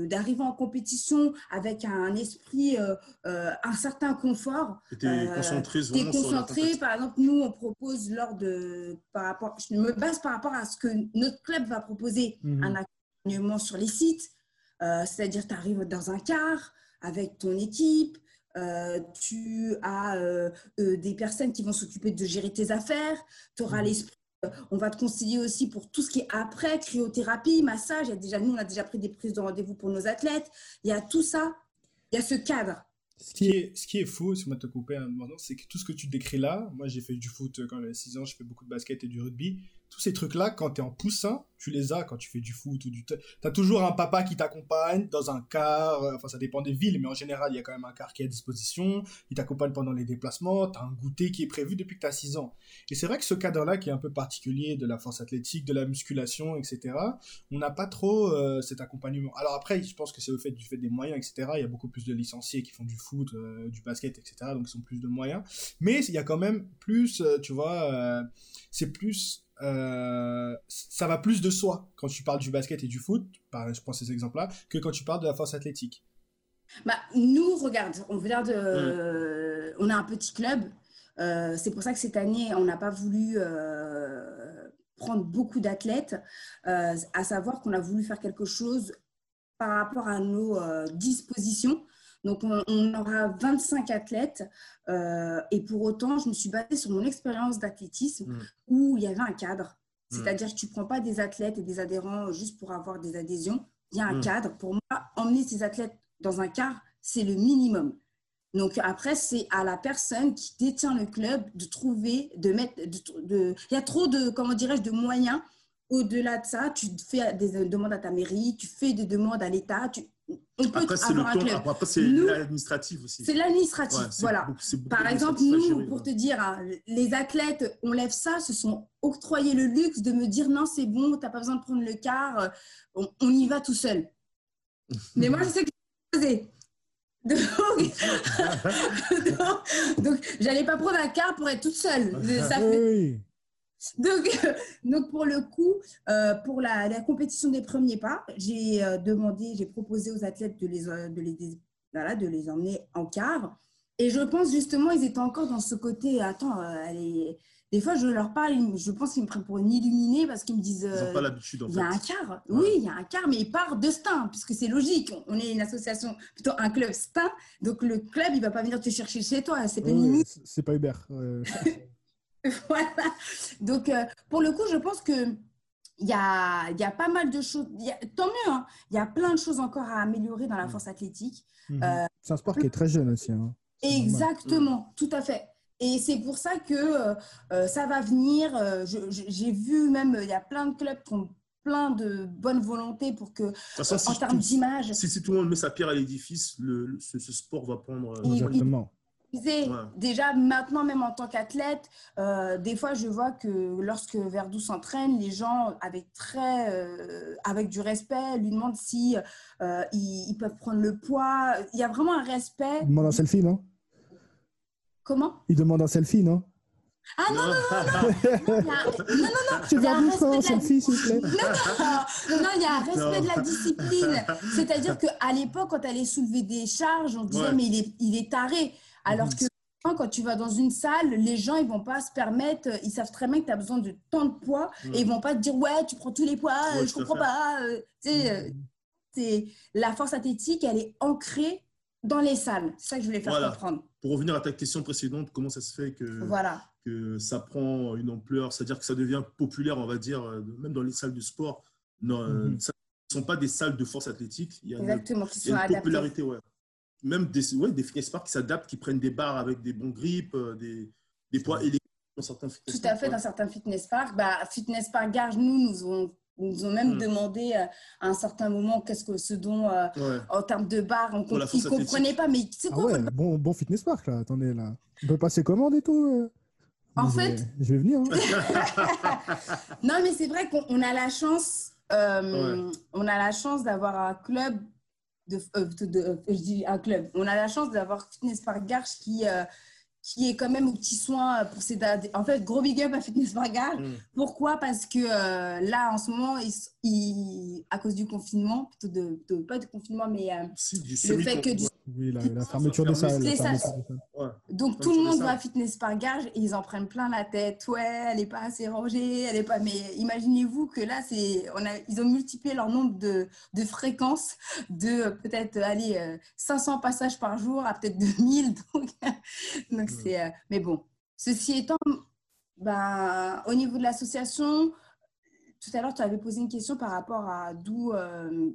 d'arriver en compétition avec un esprit, euh, euh, un certain confort. Tu es concentré, es concentré. Par exemple, nous, on propose lors de, par rapport, je me base par rapport à ce que notre club va proposer, mhm. un accompagnement sur les sites, c'est-à-dire tu arrives dans un car avec ton équipe, euh, tu as euh, euh, des personnes qui vont s'occuper de gérer tes affaires, tu auras mhm. l'esprit. On va te conseiller aussi pour tout ce qui est après, cryothérapie, massage. Il y a déjà, nous, on a déjà pris des prises de rendez-vous pour nos athlètes. Il y a tout ça, il y a ce cadre. Ce qui est, ce qui est faux, si va te couper un moment, c'est que tout ce que tu décris là, moi j'ai fait du foot quand j'avais 6 ans, j'ai fait beaucoup de basket et du rugby. Tous ces trucs-là, quand tu es en poussin, tu les as quand tu fais du foot ou du. Tu as toujours un papa qui t'accompagne dans un car. Euh, enfin, ça dépend des villes, mais en général, il y a quand même un car qui est à disposition. Il t'accompagne pendant les déplacements. Tu as un goûter qui est prévu depuis que tu as 6 ans. Et c'est vrai que ce cadre-là, qui est un peu particulier de la force athlétique, de la musculation, etc., on n'a pas trop euh, cet accompagnement. Alors après, je pense que c'est au fait du fait des moyens, etc. Il y a beaucoup plus de licenciés qui font du foot, euh, du basket, etc. Donc ils ont plus de moyens. Mais il y a quand même plus, tu vois, c'est plus euh, ça va plus de soi quand tu parles du basket et du foot, je prends ces exemples-là, que quand tu parles de la force athlétique. Bah, nous, regarde, on, regarde, euh, on a un petit club. Euh, c'est pour ça que cette année, on n'a pas voulu prendre beaucoup d'athlètes, à savoir qu'on a voulu faire quelque chose par rapport à nos dispositions. Donc, on, aura 25 athlètes. Euh, et pour autant, je me suis basée sur mon expérience d'athlétisme mm. où il y avait un cadre. Mm. C'est-à-dire que tu ne prends pas des athlètes et des adhérents juste pour avoir des adhésions. Il y a un mm. cadre. Pour moi, emmener ces athlètes dans un cadre, c'est le minimum. Donc après, c'est à la personne qui détient le club de trouver, de mettre, de, il y a trop de, comment dirais-je, de moyens. Au-delà de ça, tu fais des demandes à ta mairie, tu fais des demandes à l'État, tu, après, c'est le c'est l'administratif aussi. C'est l'administratif, voilà. Par exemple, nous, pour te dire, hein, les athlètes, on lève ça, se sont octroyés le luxe de me dire non, c'est bon, tu n'as pas besoin de prendre le car, euh, on, y va tout seul. Mais moi, je sais que je faisais. Donc, donc, donc j'allais pas prendre un car pour être toute seule. Ça fait... Donc, donc, pour le coup, euh, pour la, compétition des premiers pas, j'ai euh, demandé, j'ai proposé aux athlètes de les, euh, de, les, de les emmener en quart. Et je pense justement, ils étaient encore dans ce côté, attends, des fois je leur parle, je pense qu'ils me prennent pour une illuminée parce qu'ils me disent, ils n'ont pas l'habitude Il y a un quart, oui, il y a un quart, mais il part de Stein, puisque c'est logique. On est une association, plutôt un club Stein, donc le club, il ne va pas venir te chercher chez toi, c'est pas C'est pas Uber. voilà. Donc, euh, pour le coup, je pense que il y a, y a, pas mal de choses. tant mieux, hein. il y a plein de choses encore à améliorer dans la mm. force athlétique. Mhm. Euh, c'est un sport qui est très jeune aussi. Hein. Exactement, tout à fait. Et c'est pour ça que euh, ça va venir. J'ai vu même, il y a plein de clubs qui ont plein de bonne volonté pour que, en termes d'image. Si, si, tout le monde met sa pierre à l'édifice, ce, ce, sport va prendre. Exactement. Déjà, maintenant, même en tant qu'athlète, euh, des fois, je vois que lorsque Verdou s'entraîne, les gens, avec, très, euh, avec du respect, lui demandent si euh, ils, peuvent prendre le poids. Il y a vraiment un respect. Ils demandent un selfie, non Comment Ils demandent un selfie, non ah non, non, non, non, non, non, non, il y a un respect selfie, s'il vous plaît. Non, non, il y a un respect de la discipline. C'est-à-dire qu'à l'époque, quand elle allait soulever des charges, on disait, mais il est, il est taré. Alors que quand tu vas dans une salle, les gens, ils vont pas se permettre, ils savent très bien que tu as besoin de tant de poids et ils vont pas te dire, ouais, tu prends tous les poids, je je comprends pas. Euh, euh, c'est la force athlétique, elle est ancrée dans les salles. C'est ça que je voulais faire comprendre. Pour revenir à ta question précédente, comment ça se fait que, voilà. que ça prend une ampleur, c'est-à-dire que ça devient populaire, on va dire, euh, même dans les salles de sport. Non, mhm. ça ne sont pas des salles de force athlétique. Il y a Exactement, qui sont une popularité, ouais même des, ouais, des fitness parks qui s'adaptent, qui prennent des barres avec des bons grips, euh, des, des poids électriques dans certains fitness Tout à fait, dans certains fitness parks. Bah, fitness Park Garge, nous, nous ont, nous ont même hmm. demandé euh, à un certain moment qu'est-ce que ce dont, euh, en termes de barres, on ils ne comprenaient pas. Mais c'est ah quoi bon, bon fitness park, là. Attendez, là. On peut passer commande et tout En fait. je vais venir. Hein. non, mais c'est vrai qu'on a la chance. On a la chance d'avoir un club de, euh, de, euh, je dis un club. On a la chance d'avoir Fitness Park Garche qui, euh, qui est quand même au petit soin pour ses En fait, gros big up à Fitness Garche. Mm. Pourquoi? Parce que là, en ce moment, il, à cause du confinement, plutôt de, pas de confinement, mais le fait que du oui, la, fermeture des salles. Donc tout le monde va à Fitness par gage et ils en prennent plein la tête. Ouais, elle n'est pas assez rangée, elle est pas. Mais imaginez-vous que là, c'est, on a, ils ont multiplié leur nombre de, de fréquences de peut-être aller 500 passages par jour à peut-être 2000. Donc, donc c'est. Euh, mais bon, ceci étant, ben, au niveau de l'association, tout à l'heure, tu avais posé une question par rapport à d'où, euh,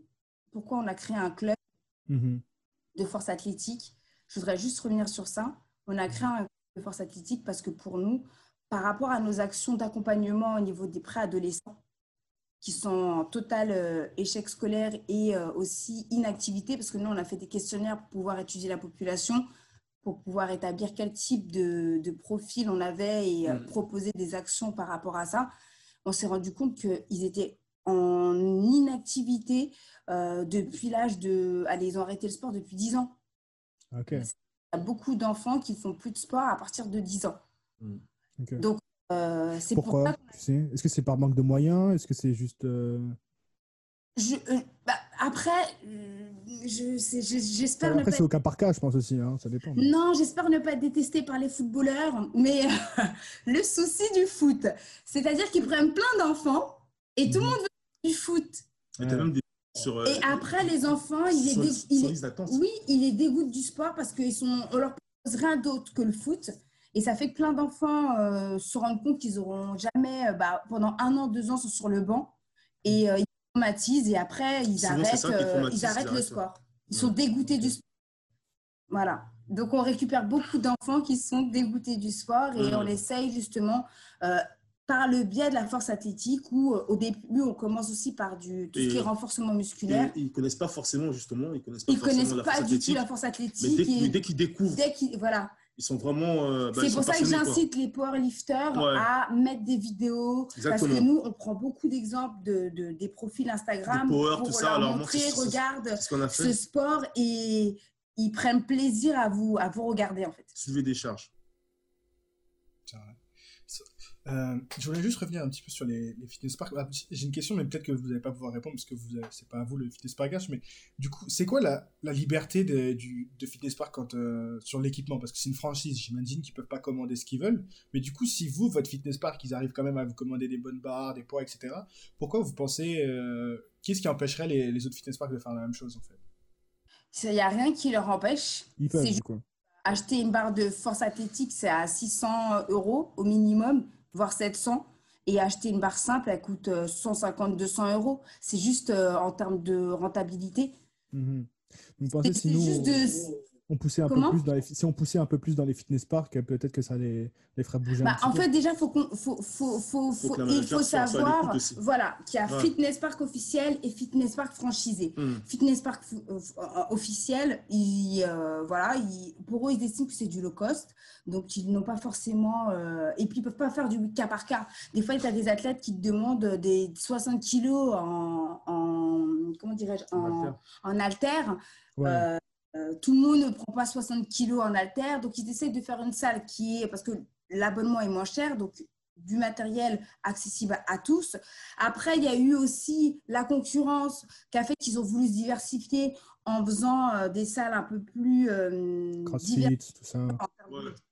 pourquoi on a créé un club. Mm-hmm de force athlétique. Je voudrais juste revenir sur ça. On a créé un de force athlétique parce que pour nous, par rapport à nos actions d'accompagnement au niveau des préadolescents, qui sont en total euh, échec scolaire et euh, aussi inactivité, parce que nous, on a fait des questionnaires pour pouvoir étudier la population, pour pouvoir établir quel type de, profil on avait et euh, mm. proposer des actions par rapport à ça. On s'est rendu compte qu'ils étaient en inactivité euh, depuis l'âge de... Allez, ils ont arrêté le sport depuis 10 ans. Il y a beaucoup d'enfants qui font plus de sport à partir de 10 ans. Hmm. Donc, euh, c'est Pourquoi Est-ce que c'est par manque de moyens? Est-ce que c'est juste... Euh, je, bah, après, j'espère ne pas... c'est au cas par cas, je pense aussi, hein, ça dépend. Non, j'espère ne pas être détesté par les footballeurs, mais le souci du foot, c'est-à-dire qu'ils prennent plein d'enfants et tout le mhm. monde veut du foot. Euh, et après, les enfants, ils les, oui, ils les dégoûtent du sport parce qu'on on leur propose rien d'autre que le foot. Et ça fait que plein d'enfants euh, se rendent compte qu'ils n'auront jamais, euh, bah, pendant un an, deux ans, sont sur le banc et ils traumatisent et après, ils arrêtent, ils arrêtent le sport. Ils sont dégoûtés du sport. Voilà. Donc, on récupère beaucoup d'enfants qui sont dégoûtés du sport et on essaye justement par le biais de la force athlétique où euh, au début on commence aussi par du tout ce qui est renforcement musculaire. ils connaissent pas forcément justement, ils connaissent pas, ils connaissent pas du tout la force athlétique. Mais dès, qu'ils découvrent, dès voilà. Ils sont vraiment. Euh, bah, c'est pour ça que j'incite les powerlifters à mettre des vidéos. Parce que nous, on prend beaucoup d'exemples de, des profils Instagram pour leur montrer, regarde ce, sport et ils prennent plaisir à vous, à vous regarder en fait. Soulever des charges. Euh, je voulais juste revenir un petit peu sur les, fitness parks. Ah, j'ai une question, mais peut-être que vous n'allez pas pouvoir répondre parce que vous c'est pas à vous le fitness park Mais du coup, c'est quoi la, liberté de, du, de fitness park quand, euh, sur l'équipement? Parce que c'est une franchise, j'imagine qu'ils peuvent pas commander ce qu'ils veulent. Mais du coup, si vous, votre fitness park, ils arrivent quand même à vous commander des bonnes barres, des poids, etc. Pourquoi vous pensez euh, qu'est-ce qui empêcherait les, autres fitness parks de faire la même chose en fait? Il n'y a rien qui leur empêche. Ils peuvent, quoi. Acheter une barre de force athlétique, c'est à 600 euros au minimum voire 700. Et acheter une barre simple, elle coûte 150-200 euros. C'est juste en termes de rentabilité. Mhm. Juste de on poussait un peu plus dans les, si on poussait un peu plus dans les fitness parks, peut-être que ça les, les ferait bouger bah, un En fait, déjà, faut faut, faut, faut, faut il faut savoir voilà, qu'il y a fitness park officiel et fitness park franchisé. Hmm. Fitness park euh, officiel, ils, euh, voilà, pour eux, ils estiment que c'est du low cost. Donc, ils n'ont pas forcément. Euh, et puis, ils ne peuvent pas faire du cas par cas. Des fois, tu as des athlètes qui te demandent des 60 kilos en. en comment dirais-je En, en halter. Euh, tout le monde ne prend pas 60 kilos en haltère, donc ils essaient de faire une salle qui est, parce que l'abonnement est moins cher, donc du matériel accessible à tous. Après, il y a eu aussi la concurrence qui a fait qu'ils ont voulu se diversifier en faisant euh, des salles un peu plus euh, CrossFit, tout ça.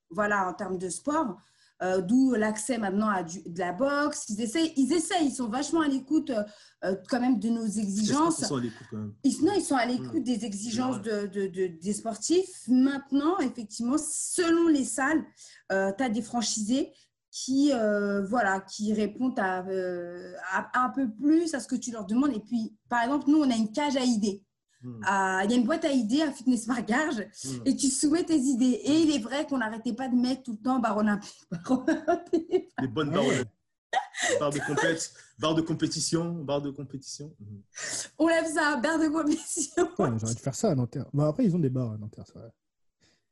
voilà, en termes de sport. Euh, d'où l'accès maintenant à de la boxe. Ils essayent, ils essayent, ils sont vachement à l'écoute euh, quand même de nos exigences. Ils sont à l'écoute quand même. non, ils sont à l'écoute des exigences de, de, des sportifs. Maintenant, effectivement, selon les salles, euh, tu as des franchisés qui, voilà, qui répondent à, à, un peu plus à ce que tu leur demandes. Et puis, par exemple, nous, on a une cage à idées. Hmm. Il y a une boîte à idées à Fitness Margage hmm. et tu soumets tes idées. Et il est vrai qu'on n'arrêtait pas de mettre tout le temps barre olympique. Les bonnes barres barre de, compét barre de compétition, barre de compétition. Hmm. On lève ça, barre de compétition. J'aurais dû faire ça à Nanterre. après, ils ont des barres à Nanterre,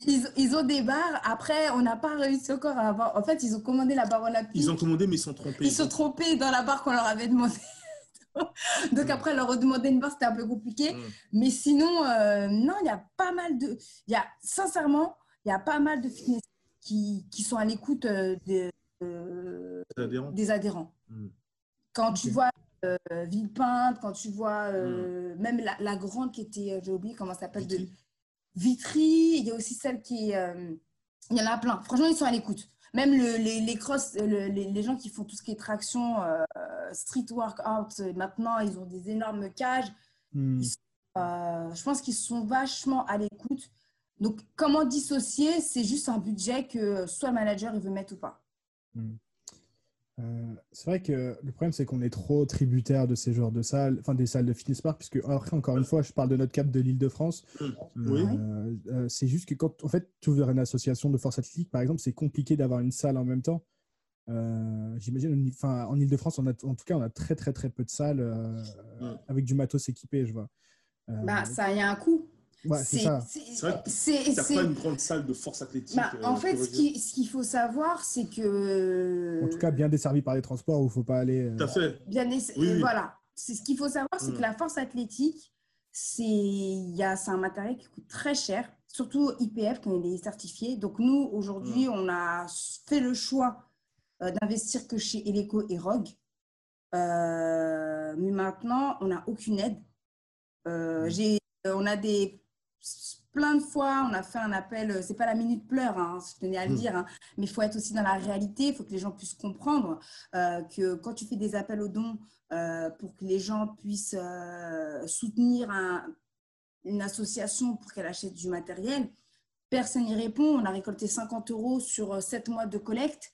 Ils, ils, ont des barres. Après, on n'a pas réussi encore à avoir. En fait, ils ont commandé la barre olympique. Ils ont commandé, mais ils sont trompés. Ils, sont trompés dans la barre qu'on leur avait demandé. Donc après, leur redemander une barre, c'était un peu compliqué. Mm. Mais sinon, euh, non, il y a pas mal de... Il y a, sincèrement, il y a pas mal de fitness qui, qui sont à l'écoute euh, des, euh, des adhérents. Mm. Quand tu vois Villepinte, quand tu vois mm. même la, la, grande qui était, j'ai oublié comment ça s'appelle, de Vitry, il y a aussi celle qui est... il y en a plein. Franchement, ils sont à l'écoute. Même le, les, les, cross, les, les, gens qui font tout ce qui est traction, euh, street workout, maintenant, ils ont des énormes cages. Hmm. Euh, je pense qu'ils sont vachement à l'écoute. Donc, comment dissocier C'est juste un budget que soit le manager il veut mettre ou pas. Hmm. Euh, c'est vrai que le problème, c'est qu'on est trop tributaire de ces genres de salles, enfin des salles de fitness park, puisque après, encore une fois, je parle de notre cap de l'île de France. Mmh. Oui. Euh, euh, c'est juste que quand, en fait, tu ouvres une association de force athlétique, par exemple, c'est compliqué d'avoir une salle en même temps. J'imagine, enfin, en île de France, on a, en tout cas, on a très, très, très peu de salles mmh. avec du matos équipé, je vois. bah, ça y a un coût c'est C'est pas une grande salle de force athlétique. Bah, en euh, fait, ce qu'il faut savoir, c'est que. En tout cas, bien desservi par les transports où il ne faut pas aller. Euh, tout à fait. Bien Voilà. C'est ce qu'il faut savoir, c'est que mm. la force athlétique, c'est un matériel qui coûte très cher, surtout IPF quand il est certifié. Donc, nous, aujourd'hui, mm. on a fait le choix euh, d'investir que chez Eleco et Rogue. mais maintenant, on n'a aucune aide. Mm. on a des plein de fois, on a fait un appel, euh, c'est pas la minute pleure, hein, je tenais à le mm. dire, hein, mais il faut être aussi dans la réalité, il faut que les gens puissent comprendre euh, que quand tu fais des appels aux dons euh, pour que les gens puissent soutenir une association pour qu'elle achète du matériel, personne n'y répond. On a récolté 50 euros sur 7 mois de collecte.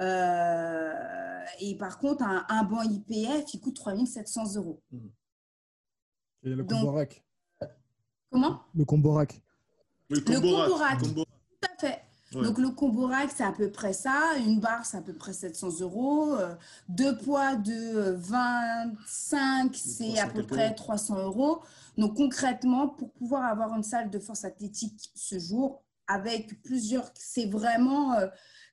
et par contre, un, banc IPF, il coûte 3700 euros. Mm. Et le Comment Le comborac. Le comborac. Tout à fait. Donc le comborac, c'est à peu près ça. Une barre, c'est à peu près 700 euros. Euh, deux poids de 25, c'est à peu près 300 euros. Donc concrètement, pour pouvoir avoir une salle de force athlétique ce jour, avec plusieurs, c'est vraiment...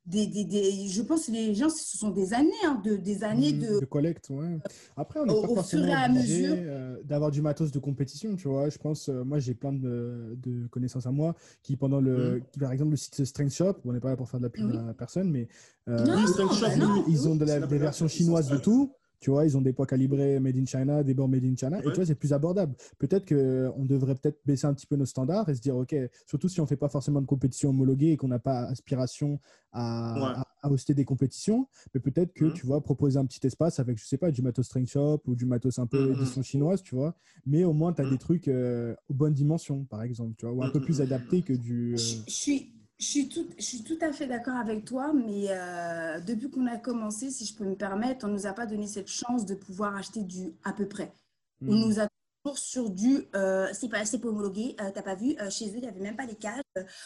Des, des, des, je pense que les gens, ce sont des années, hein, de, des années mmh, de... collecte, ouais. Après, on n'est pas forcément obligé euh, d'avoir du matos de compétition, tu vois. Je pense, euh, moi, j'ai plein de, de, connaissances à moi qui, pendant le, mmh. qui, par exemple, le site Strength Shop, on n'est pas là pour faire de la pub à personne, mais euh, non, ils, ont de la, des versions chinoises de tout. Tu vois, ils ont des poids calibrés made in China, des bords made in China. Et tu vois, c'est plus abordable. Peut-être qu'on devrait peut-être baisser un petit peu nos standards et se dire, OK, surtout si on ne fait pas forcément de compétition homologuée et qu'on n'a pas aspiration à, à, hoster des compétitions, mais peut-être que, mmh. tu vois, proposer un petit espace avec, je sais pas, du matos Strength Shop ou du matos un peu mmh, édition chinoise, tu vois. Mais au moins, tu as des trucs euh, aux bonnes dimensions, par exemple, tu vois, ou un peu plus adaptés que du. Je suis Je suis tout, je suis tout à fait d'accord avec toi, mais euh, depuis qu'on a commencé, si je peux me permettre, on ne nous a pas donné cette chance de pouvoir acheter du à peu près. On Mhm. nous a toujours sur du euh, c'est pas assez pour homologuer, euh, t'as pas vu, euh, chez eux, il n'y avait même pas les cages,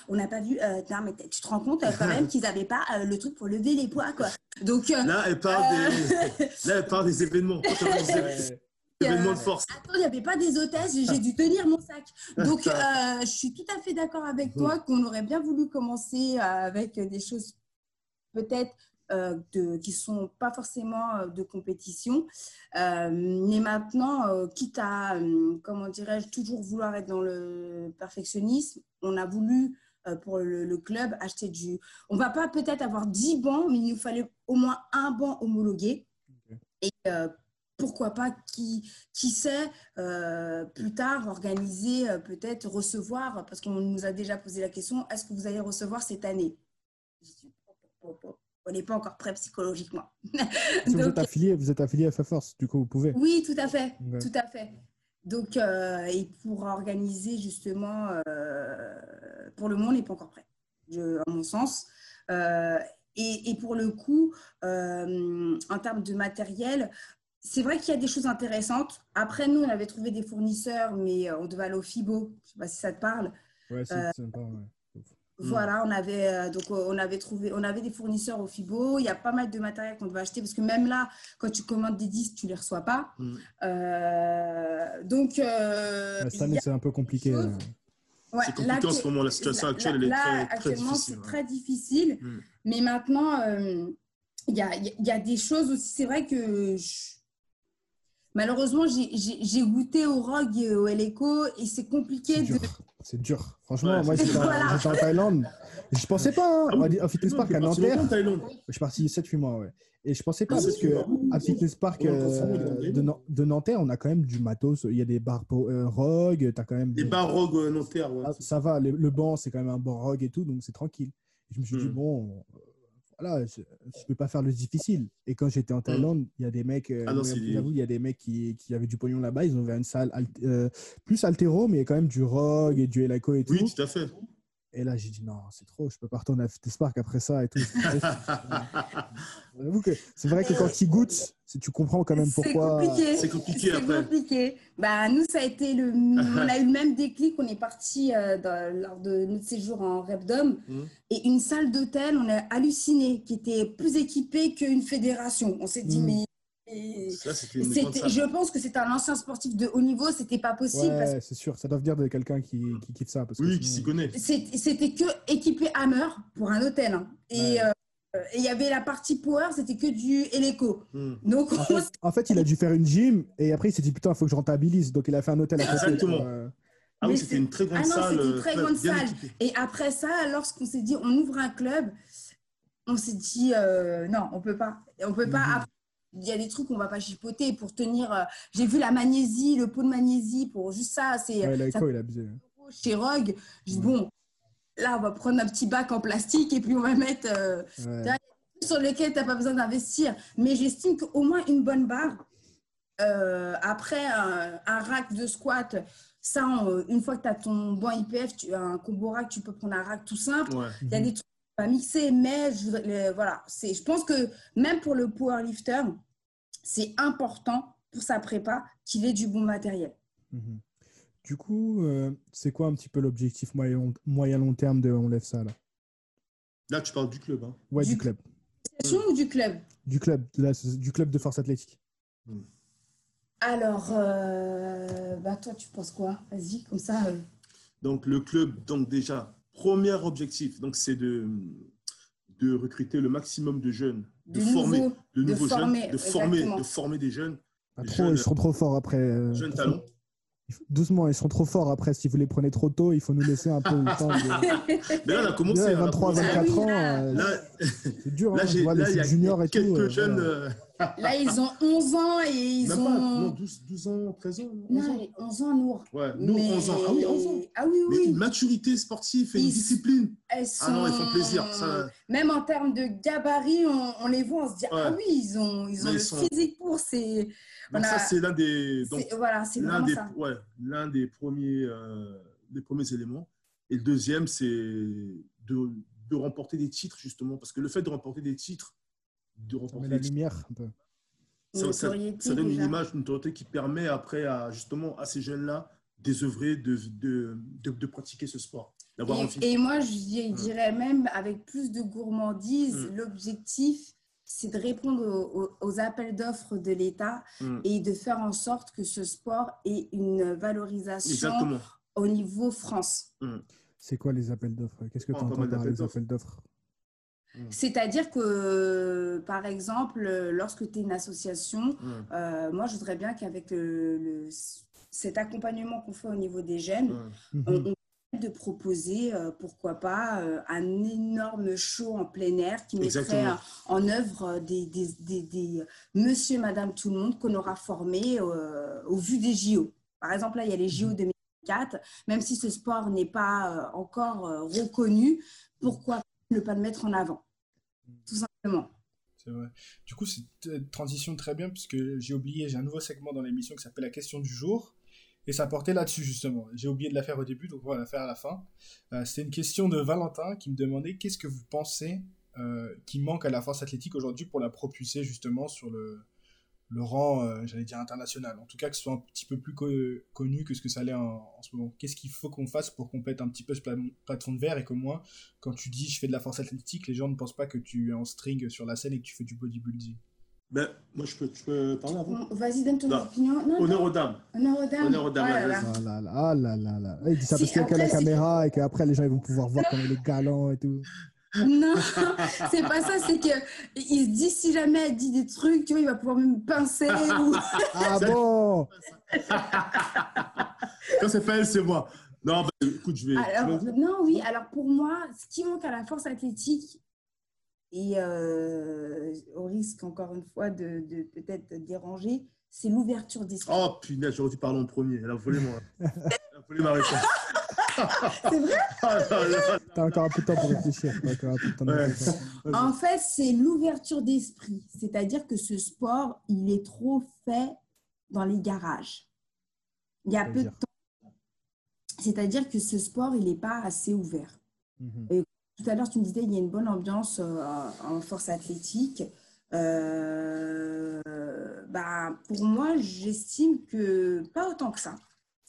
on n'a pas vu, non, mais tu te rends compte quand même qu'ils n'avaient pas le truc pour lever les poids, quoi. Donc, Là, elle parle, des... Là, elle parle des événements. Force. Attends, il n'y avait pas des hôtesses, j'ai dû tenir mon sac. Donc, euh, je suis tout à fait d'accord avec toi qu'on aurait bien voulu commencer euh, avec des choses peut-être euh, de- qui ne sont pas forcément euh, de compétition. Euh, mais maintenant, euh, quitte à, euh, comment dirais-je, toujours vouloir être dans le perfectionnisme, on a voulu euh, pour le, le club acheter du... On ne va pas peut-être avoir 10 bancs, mais il nous fallait au moins un banc homologué. Et euh, pourquoi pas, qui, qui sait, euh, plus tard, organiser, euh, peut-être recevoir, parce qu'on nous a déjà posé la question, est-ce que vous allez recevoir cette année? Je dis, On n'est pas encore prêt psychologiquement. Si vous êtes Donc, affilié, vous êtes affilié à FA-Force, du coup, vous pouvez. oui, tout à fait, Ouais. tout à fait. Donc, euh, et pour organiser justement, pour le moment, on n'est pas encore prêt, je- à mon sens. Et, et pour le coup, euh, en termes de matériel, c'est vrai qu'il y a des choses intéressantes. Après, nous, on avait trouvé des fournisseurs, mais euh, on devait aller au FIBO. Je ne sais pas si ça te parle. Ouais, c'est Euh, sympa, ouais. Voilà, on avait, euh, donc, euh, on avait trouvé, on avait des fournisseurs au FIBO. Il y a pas mal de matériel qu'on devait acheter parce que même là, quand tu commandes des disques, tu les reçois pas. Mm. Euh, donc, euh, Ouais, Cette il année, y a- c'est un peu compliqué. ouais, C'est compliqué là, en ce moment. La situation là- actuelle, là- elle est très, très actuellement, difficile. c'est ouais. très difficile. Mm. Mais maintenant, euh, il y, a, il y a des choses aussi. C'est vrai que je- malheureusement, j'ai- goûté au ROG et au LECO et c'est compliqué C'est de. dur. C'est dur. Franchement, Ouais, moi, j'étais en, Voilà. en Thaïlande. Je pensais pas, hein, Ah oui, à Fitness Park T'es à Nanterre. Je suis parti 7-8 mois, ouais. Et je pensais pas, Ah, parce que sûr. à Fitness Park euh, de, Nan- de Nanterre, on a quand même du matos. Il y a des bars euh, Rogue, tu as quand même. Les des- bars Rogue euh, Nanterre, ouais. Ah, ça va, le, le banc, c'est quand même un banc Rogue et tout, donc c'est tranquille. Et je me suis dit, Mm. bon, voilà, je ne peux pas faire le difficile. Et quand j'étais en Thaïlande, il y a des mecs, euh, Ah non, j'avoue, il y a des mecs qui, qui avaient du pognon là-bas, ils ont ouvert une salle alt- euh, plus altéro, mais il y a quand même du Rogue et du Elaco et tout. Oui, tout à fait. Et là, j'ai dit, non, c'est trop, je peux pas retourner à Fitness Park après ça et tout. C'est vrai que quand tu goûtes, c'est- tu comprends quand même C'est pourquoi. compliqué. C'est compliqué C'est après. compliqué. Bah, nous, ça a été le. On a eu le même déclic. On est parti euh, lors de notre séjour en Repdom. Mhm. Et une salle d'hôtel, on a halluciné, qui était plus équipée qu'une fédération. On s'est dit, Mhm. mais. Ça, une je pense que c'est un ancien sportif de haut niveau, c'était pas possible parce c'est sûr, ça doit venir de quelqu'un qui, qui kiffe ça. Parce que Oui, qui sinon- s'y connaît. que c'était que équipé Hammer pour un hôtel. hein. Et Ouais. euh, et il y avait la partie power, c'était que du Eleco. Hmm. Donc, En fait, en fait, il a dû faire une gym et après il s'est dit putain, il faut que je rentabilise. Donc il a fait un hôtel à côté. Exactement. Euh, Ah oui, c'était c'est- une très grande Ah non, salle. une euh, très grande bien salle. équipée. Et après ça, lorsqu'on s'est dit on ouvre un club, on s'est dit euh, non, on peut pas. On peut pas. Mhm. Il y a des trucs qu'on va pas chipoter pour tenir. euh, J'ai vu la magnésie, le pot de magnésie pour juste ça. C'est ouais, ça il a abusé. coûte chez Rogue. Je dis Ouais. bon, là on va prendre un petit bac en plastique et puis on va mettre euh, Ouais. sur lequel tu n'as pas besoin d'investir. Mais j'estime qu'au moins une bonne barre, euh, après un, un rack de squat, ça, on- une fois que tu as ton banc IPF, tu as un combo rack, tu peux prendre un rack tout simple. Ouais. Il y a des trucs à mixer, mais je, voilà, c'est, je pense que même pour le powerlifter, c'est important pour sa prépa qu'il ait du bon matériel. Mhm. Du coup, euh, c'est quoi un petit peu l'objectif moyen, moyen long terme de On lève ça là? Là, tu parles du club. Hein. Ouais, du, Du- club. Session ou du club? Du club, là, du club de force athlétique. Alors, euh, bah toi, tu penses quoi? Vas-y, comme ça. euh, Donc, le club, donc déjà, premier objectif, donc c'est de, de recruter le maximum de jeunes, de, de former nouveau, de de nouveaux former, jeunes, de former, exactement. de former des jeunes, Pas Des trop, jeunes- ils seront trop forts après. euh, jeunes talents. doucement, ils seront trop forts après. Si vous les prenez trop tôt, il faut nous laisser un peu le temps. De... Mais là, on a commencé. Ouais, on a 23, commencé. 24 Ah ans, là. euh, Là, c'est dur. là, hein, j'ai- là, les il y a juniors et quelques tout. jeunes. voilà. Là, ils ont 11 ans et ils même ont. pas, non, 12, 12 ans, 13 ans. 11 Non, ans. les 11 ans, Nour. Ouais, nous, 11 ans. Ah oui, 11 ans. Ah oui, Mais oui. une maturité sportive et une Ils- discipline. Elles sont... Ah non, ils font plaisir. Ça, Même en termes de gabarit, on, on les voit, on se dit Ah Ouais. oui, ils ont, ils ont Mais le ils sont- physique pour. C'est donc Voilà. ça, c'est l'un des. Donc, voilà, c'est l'un des, ça. ouais, l'un des premiers, euh, des premiers éléments. Et le deuxième, c'est de, de remporter des titres, justement. Parce que le fait de remporter des titres, de Ça met la lumière un peu. ça, ça- Notoriété, ça donne une image, une notoriété qui permet après à, justement à ces jeunes-là d'œuvrer, de, de, de, de pratiquer ce sport. Et, et moi, je di- Mm. dirais même avec plus de gourmandise, Mm. l'objectif, c'est de répondre aux, appels d'offres de l'État Mm. et de faire en sorte que ce sport ait une valorisation Exactement. au niveau France. C'est quoi les appels d'offres? Qu'est-ce que Oh, tu entends par d'appels les appels d'offres? C'est-à-dire que, par exemple, lorsque tu es une association, Mm. euh, moi, je voudrais bien qu'avec le- le- cet accompagnement qu'on fait au niveau des jeunes, Mm. on, Mhm. on permet de proposer, euh, pourquoi pas, euh, un énorme show en plein air qui mettrait euh, en œuvre euh, des, des, des, des monsieur, madame, tout le monde qu'on aura formé euh, au vu des JO. Par exemple, là, il y a les JO 2004. Même si ce sport n'est pas euh, encore euh, reconnu, pourquoi ne pas le mettre en avant? Tout simplement. C'est vrai. Du coup, c'est une transition très bien puisque j'ai oublié, j'ai un nouveau segment dans l'émission qui s'appelle la question du jour. Et ça portait là-dessus justement. J'ai oublié de la faire au début, donc on va la faire à la fin. Euh, C'était une question de Valentin qui me demandait qu'est-ce que vous pensez euh, qui manque à la force athlétique aujourd'hui pour la propulser justement sur le, le rang, euh, j'allais dire international. En tout cas, que ce soit un petit peu plus co- connu que ce que ça l'est en, en ce moment. Qu'est-ce qu'il faut qu'on fasse pour qu'on pète un petit peu ce pla- plafond de verre et qu'au moins, quand tu dis je fais de la force athlétique, les gens ne pensent pas que tu es en string sur la scène et que tu fais du bodybuilding? Ben, moi, je peux, je peux parler avant Bon, Vas-y, donne ton Non. opinion. Non, Honneur aux dames. Honneur aux dames. Honneur aux dames, Oh là vas-y. là. Ah là là, ah là là là. Il dit ça Si, parce qu'il y a la caméra et qu'après les gens ils vont pouvoir voir comme il est galant et tout. Non, c'est pas ça, c'est que il se dit si jamais elle dit des trucs, tu vois, il va pouvoir me pincer ou Ah bon Quand c'est pas elle, c'est moi. Non, ben, écoute, je vais. Alors, non, oui, alors pour moi, ce qui manque à la force athlétique, et euh, au risque encore une fois de, de peut-être déranger, c'est l'ouverture d'esprit. Oh punaise, j'aurais dû parler en premier. Elle a volé, moi. Elle a volé ma réponse. C'est vrai? Ah. T'as encore un peu de temps pour réfléchir. En fait, c'est l'ouverture d'esprit. C'est-à-dire que ce sport, il est trop fait dans les garages. Il y a peu de temps. C'est-à-dire que ce sport, il n'est pas assez ouvert. Mhm. Tout à l'heure, tu me disais il y a une bonne ambiance euh, en force athlétique. Euh, bah, pour moi, j'estime que pas autant que ça.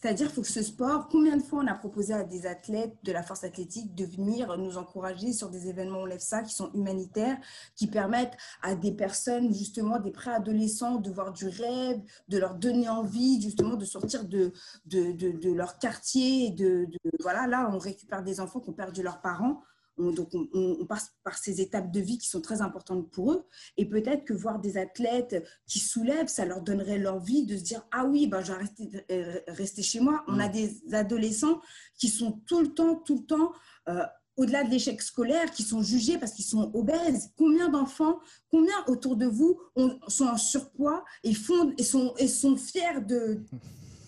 C'est-à-dire faut que ce sport, combien de fois on a proposé à des athlètes de la force athlétique de venir nous encourager sur des événements, on lève ça, qui sont humanitaires, qui permettent à des personnes, justement, des préadolescents, de voir du rêve, de leur donner envie, justement, de sortir de, de, de, de leur quartier. De, de- voilà, là, on récupère des enfants qui ont perdu leurs parents. On- donc, on, passe par ces étapes de vie qui sont très importantes pour eux. Et peut-être que voir des athlètes qui soulèvent, ça leur donnerait l'envie de se dire Ah oui, ben, je vais rester, euh, rester chez moi. On a des adolescents qui sont tout le temps, tout le temps, euh, au-delà de l'échec scolaire, qui sont jugés parce qu'ils sont obèses. Combien d'enfants, combien autour de vous ont- sont en surpoids et, font, et, sont, et sont fiers de.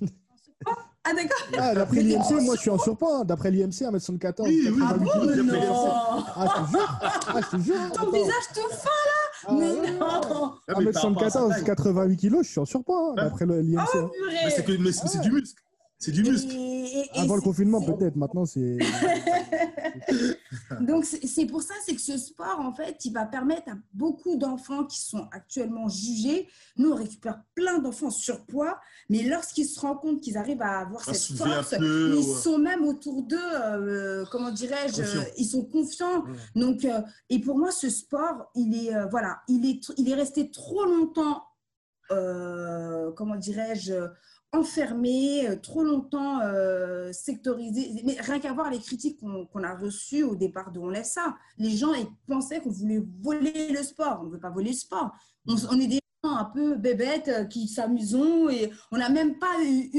Ah, d'accord Ah, d'après l'IMC, moi je suis en surpoids. hein. D'après l'IMC, 1m74. Oui, oui. 88 Ah bon, mais Non Ah, je te jure. Ah, je te jure. Ton Attends. visage tout fin Ah, Mais non Ah, mais sa 1m74, taille. 88 kilos, je suis en surpoids, hein, Ouais. d'après l'IMC. Oh, hein. purée Mais c'est que- mais c'est c'est du muscle. C'est du muscle. Et- et- et Avant le confinement, peut-être. Maintenant, c'est. Donc, c'est pour ça, c'est que ce sport, en fait, il va permettre à beaucoup d'enfants qui sont actuellement jugés. Nous, on récupère plein d'enfants en surpoids, mais lorsqu'ils se rendent compte qu'ils arrivent à avoir À cette force, peu, ils ouais. sont même autour d'eux, euh, comment dirais-je, euh, ils sont confiants. Ouais. Donc, euh, et pour moi, ce sport, il est, euh, voilà, il est, il est resté trop longtemps, euh, comment dirais-je, enfermé, euh, trop longtemps euh, sectorisé. Mais rien qu'à voir les critiques qu'on a reçues au départ de On ça. Les gens pensaient qu'on voulait voler le sport. On ne veut pas voler le sport. On, est des gens un peu bébêtes euh, qui s'amusons et on n'a même pas eu,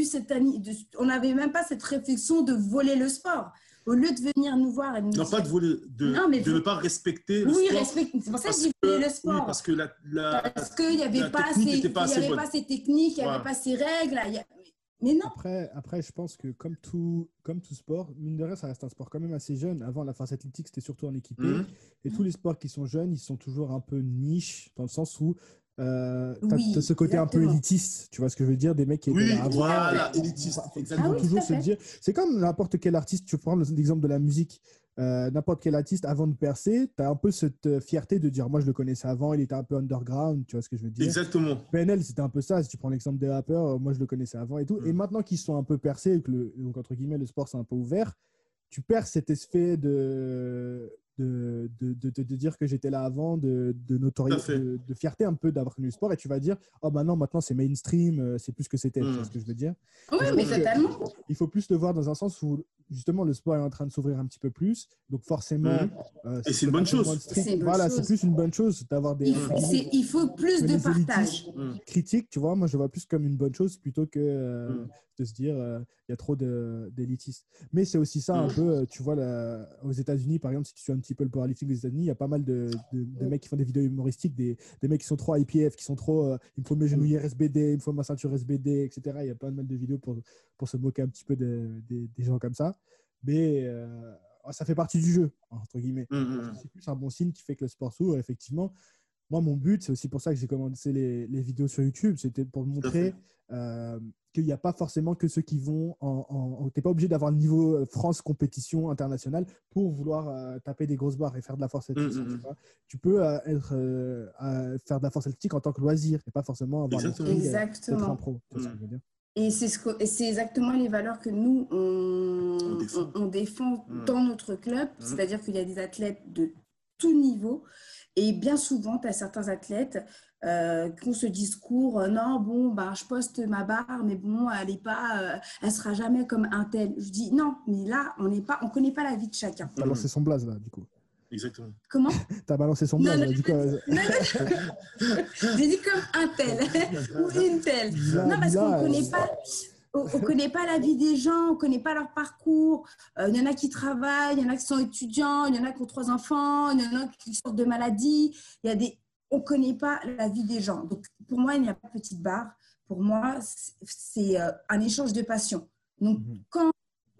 on n'avait même pas cette réflexion de voler le sport. Au lieu de venir nous voir et nous Non, dire- pas de voler, de, Non, mais de vous- ne pas respecter le oui, sport. respect- c'est pour ça que parce j'ai que- voulu le Oui, sport. parce que la, la, Parce qu'il n'y avait, pas ces- pas y avait pas ces techniques, il n'y avait Ouais. pas ces règles. y a- Mais non, Après, après, je pense que comme tout, comme tout sport, mine de rien, ça reste un sport quand même assez jeune. Avant, la force athlétique, c'était surtout en équipé. Mhm. Et tous les sports qui sont jeunes, ils sont toujours un peu niche, dans le sens où euh, tu as, Oui, ce côté un peu élitiste. Tu vois ce que je veux dire Des mecs qui étaient Oui, là avant, voilà, et- élitiste, exactement. Ah oui, toujours se dire. C'est comme n'importe quel artiste. Tu prends l'exemple de la musique. euh, n'importe quel artiste, avant de percer, tu as un peu cette euh, fierté de dire Moi, je le connaissais avant, il était un peu underground, tu vois ce que je veux dire Exactement. PNL, c'était un peu ça. Si tu prends l'exemple des rappeurs, euh, moi, je le connaissais avant et tout. Et Mm. maintenant qu'ils sont un peu percés, et que le, donc, entre guillemets, le sport, c'est un peu ouvert, tu perds cet effet de. De, de, de, de- de dire que j'étais là avant, de, de notoriété, de, de fierté un peu d'avoir connu le sport, et tu vas dire, oh bah non, maintenant c'est mainstream, euh, c'est plus ce que c'était, tu Mm. vois ce que je veux dire? Oui, Je mais totalement. il faut plus le voir dans un sens où justement le sport est en train de s'ouvrir un petit peu plus. Donc forcément, Mhm. euh, Et c'est une bonne chose. une Voilà, c'est plus une bonne chose d'avoir des Il, faut- il plus de partage. Mm. critiques, tu vois. Moi, je vois plus comme une bonne chose plutôt que euh, de se dire euh, il y a trop d'élitistes. Mais c'est aussi ça un peu, tu vois, là, aux États-Unis, par exemple, si tu suis un petit peu le powerlifting des États-Unis, il y a pas mal de, de- de mecs qui font des vidéos humoristiques, des, des mecs qui sont trop IPF, qui sont trop euh, il me faut mes genouillères SBD, il me faut ma ceinture SBD, etc. Il y a pas mal de vidéos pour, pour se moquer un petit peu de- des- gens comme ça. Mais euh, ça fait partie du jeu, entre guillemets. Mm, mm, C'est plus un bon signe qui fait que le sport s'ouvre. Effectivement, moi, mon but, c'est aussi pour ça que j'ai commencé les, les vidéos sur YouTube. C'était pour montrer euh, qu'il n'y a pas forcément que ceux qui vont en. en tu n'es pas obligé d'avoir le niveau euh, France compétition internationale pour vouloir euh, taper des grosses barres et faire de la force athlétique. Mm, mm, tu vois. Tu peux euh, être, euh, faire de la force athlétique en tant que loisir et pas forcément avoir d'être un Exactement. pro. Ce Mm. je veux dire Et c'est ce et c'est exactement les valeurs que nous, on, On défend. on- on défend Mm. dans notre club. C'est-à-dire qu'il y a des athlètes de tout niveau. Et bien souvent, tu as certains athlètes euh, qui ont ce discours euh, non, bon, bah, je poste ma barre, mais bon, elle est pas, euh, elle sera jamais comme un tel. Je dis non, mais là, on n'est pas, on connaît pas la vie de chacun. Tu as lancé son blaze là, du coup. Exactement. Comment? Tu as balancé son blaze du coup. Non, non, J'ai dit comme un tel ou une telle. Non, parce qu'on ne connaît pas. On ne connaît pas la vie des gens, on ne connaît pas leur parcours. Euh, Il y en a qui travaillent, il y en a qui sont étudiants, il y en a qui ont trois enfants, il y en a qui sortent de maladie. Il y a des... On ne connaît pas la vie des gens. Donc, pour moi, il n'y a pas de petite barre. Pour moi, c'est- euh, un échange de passion. Donc, Mhm. quand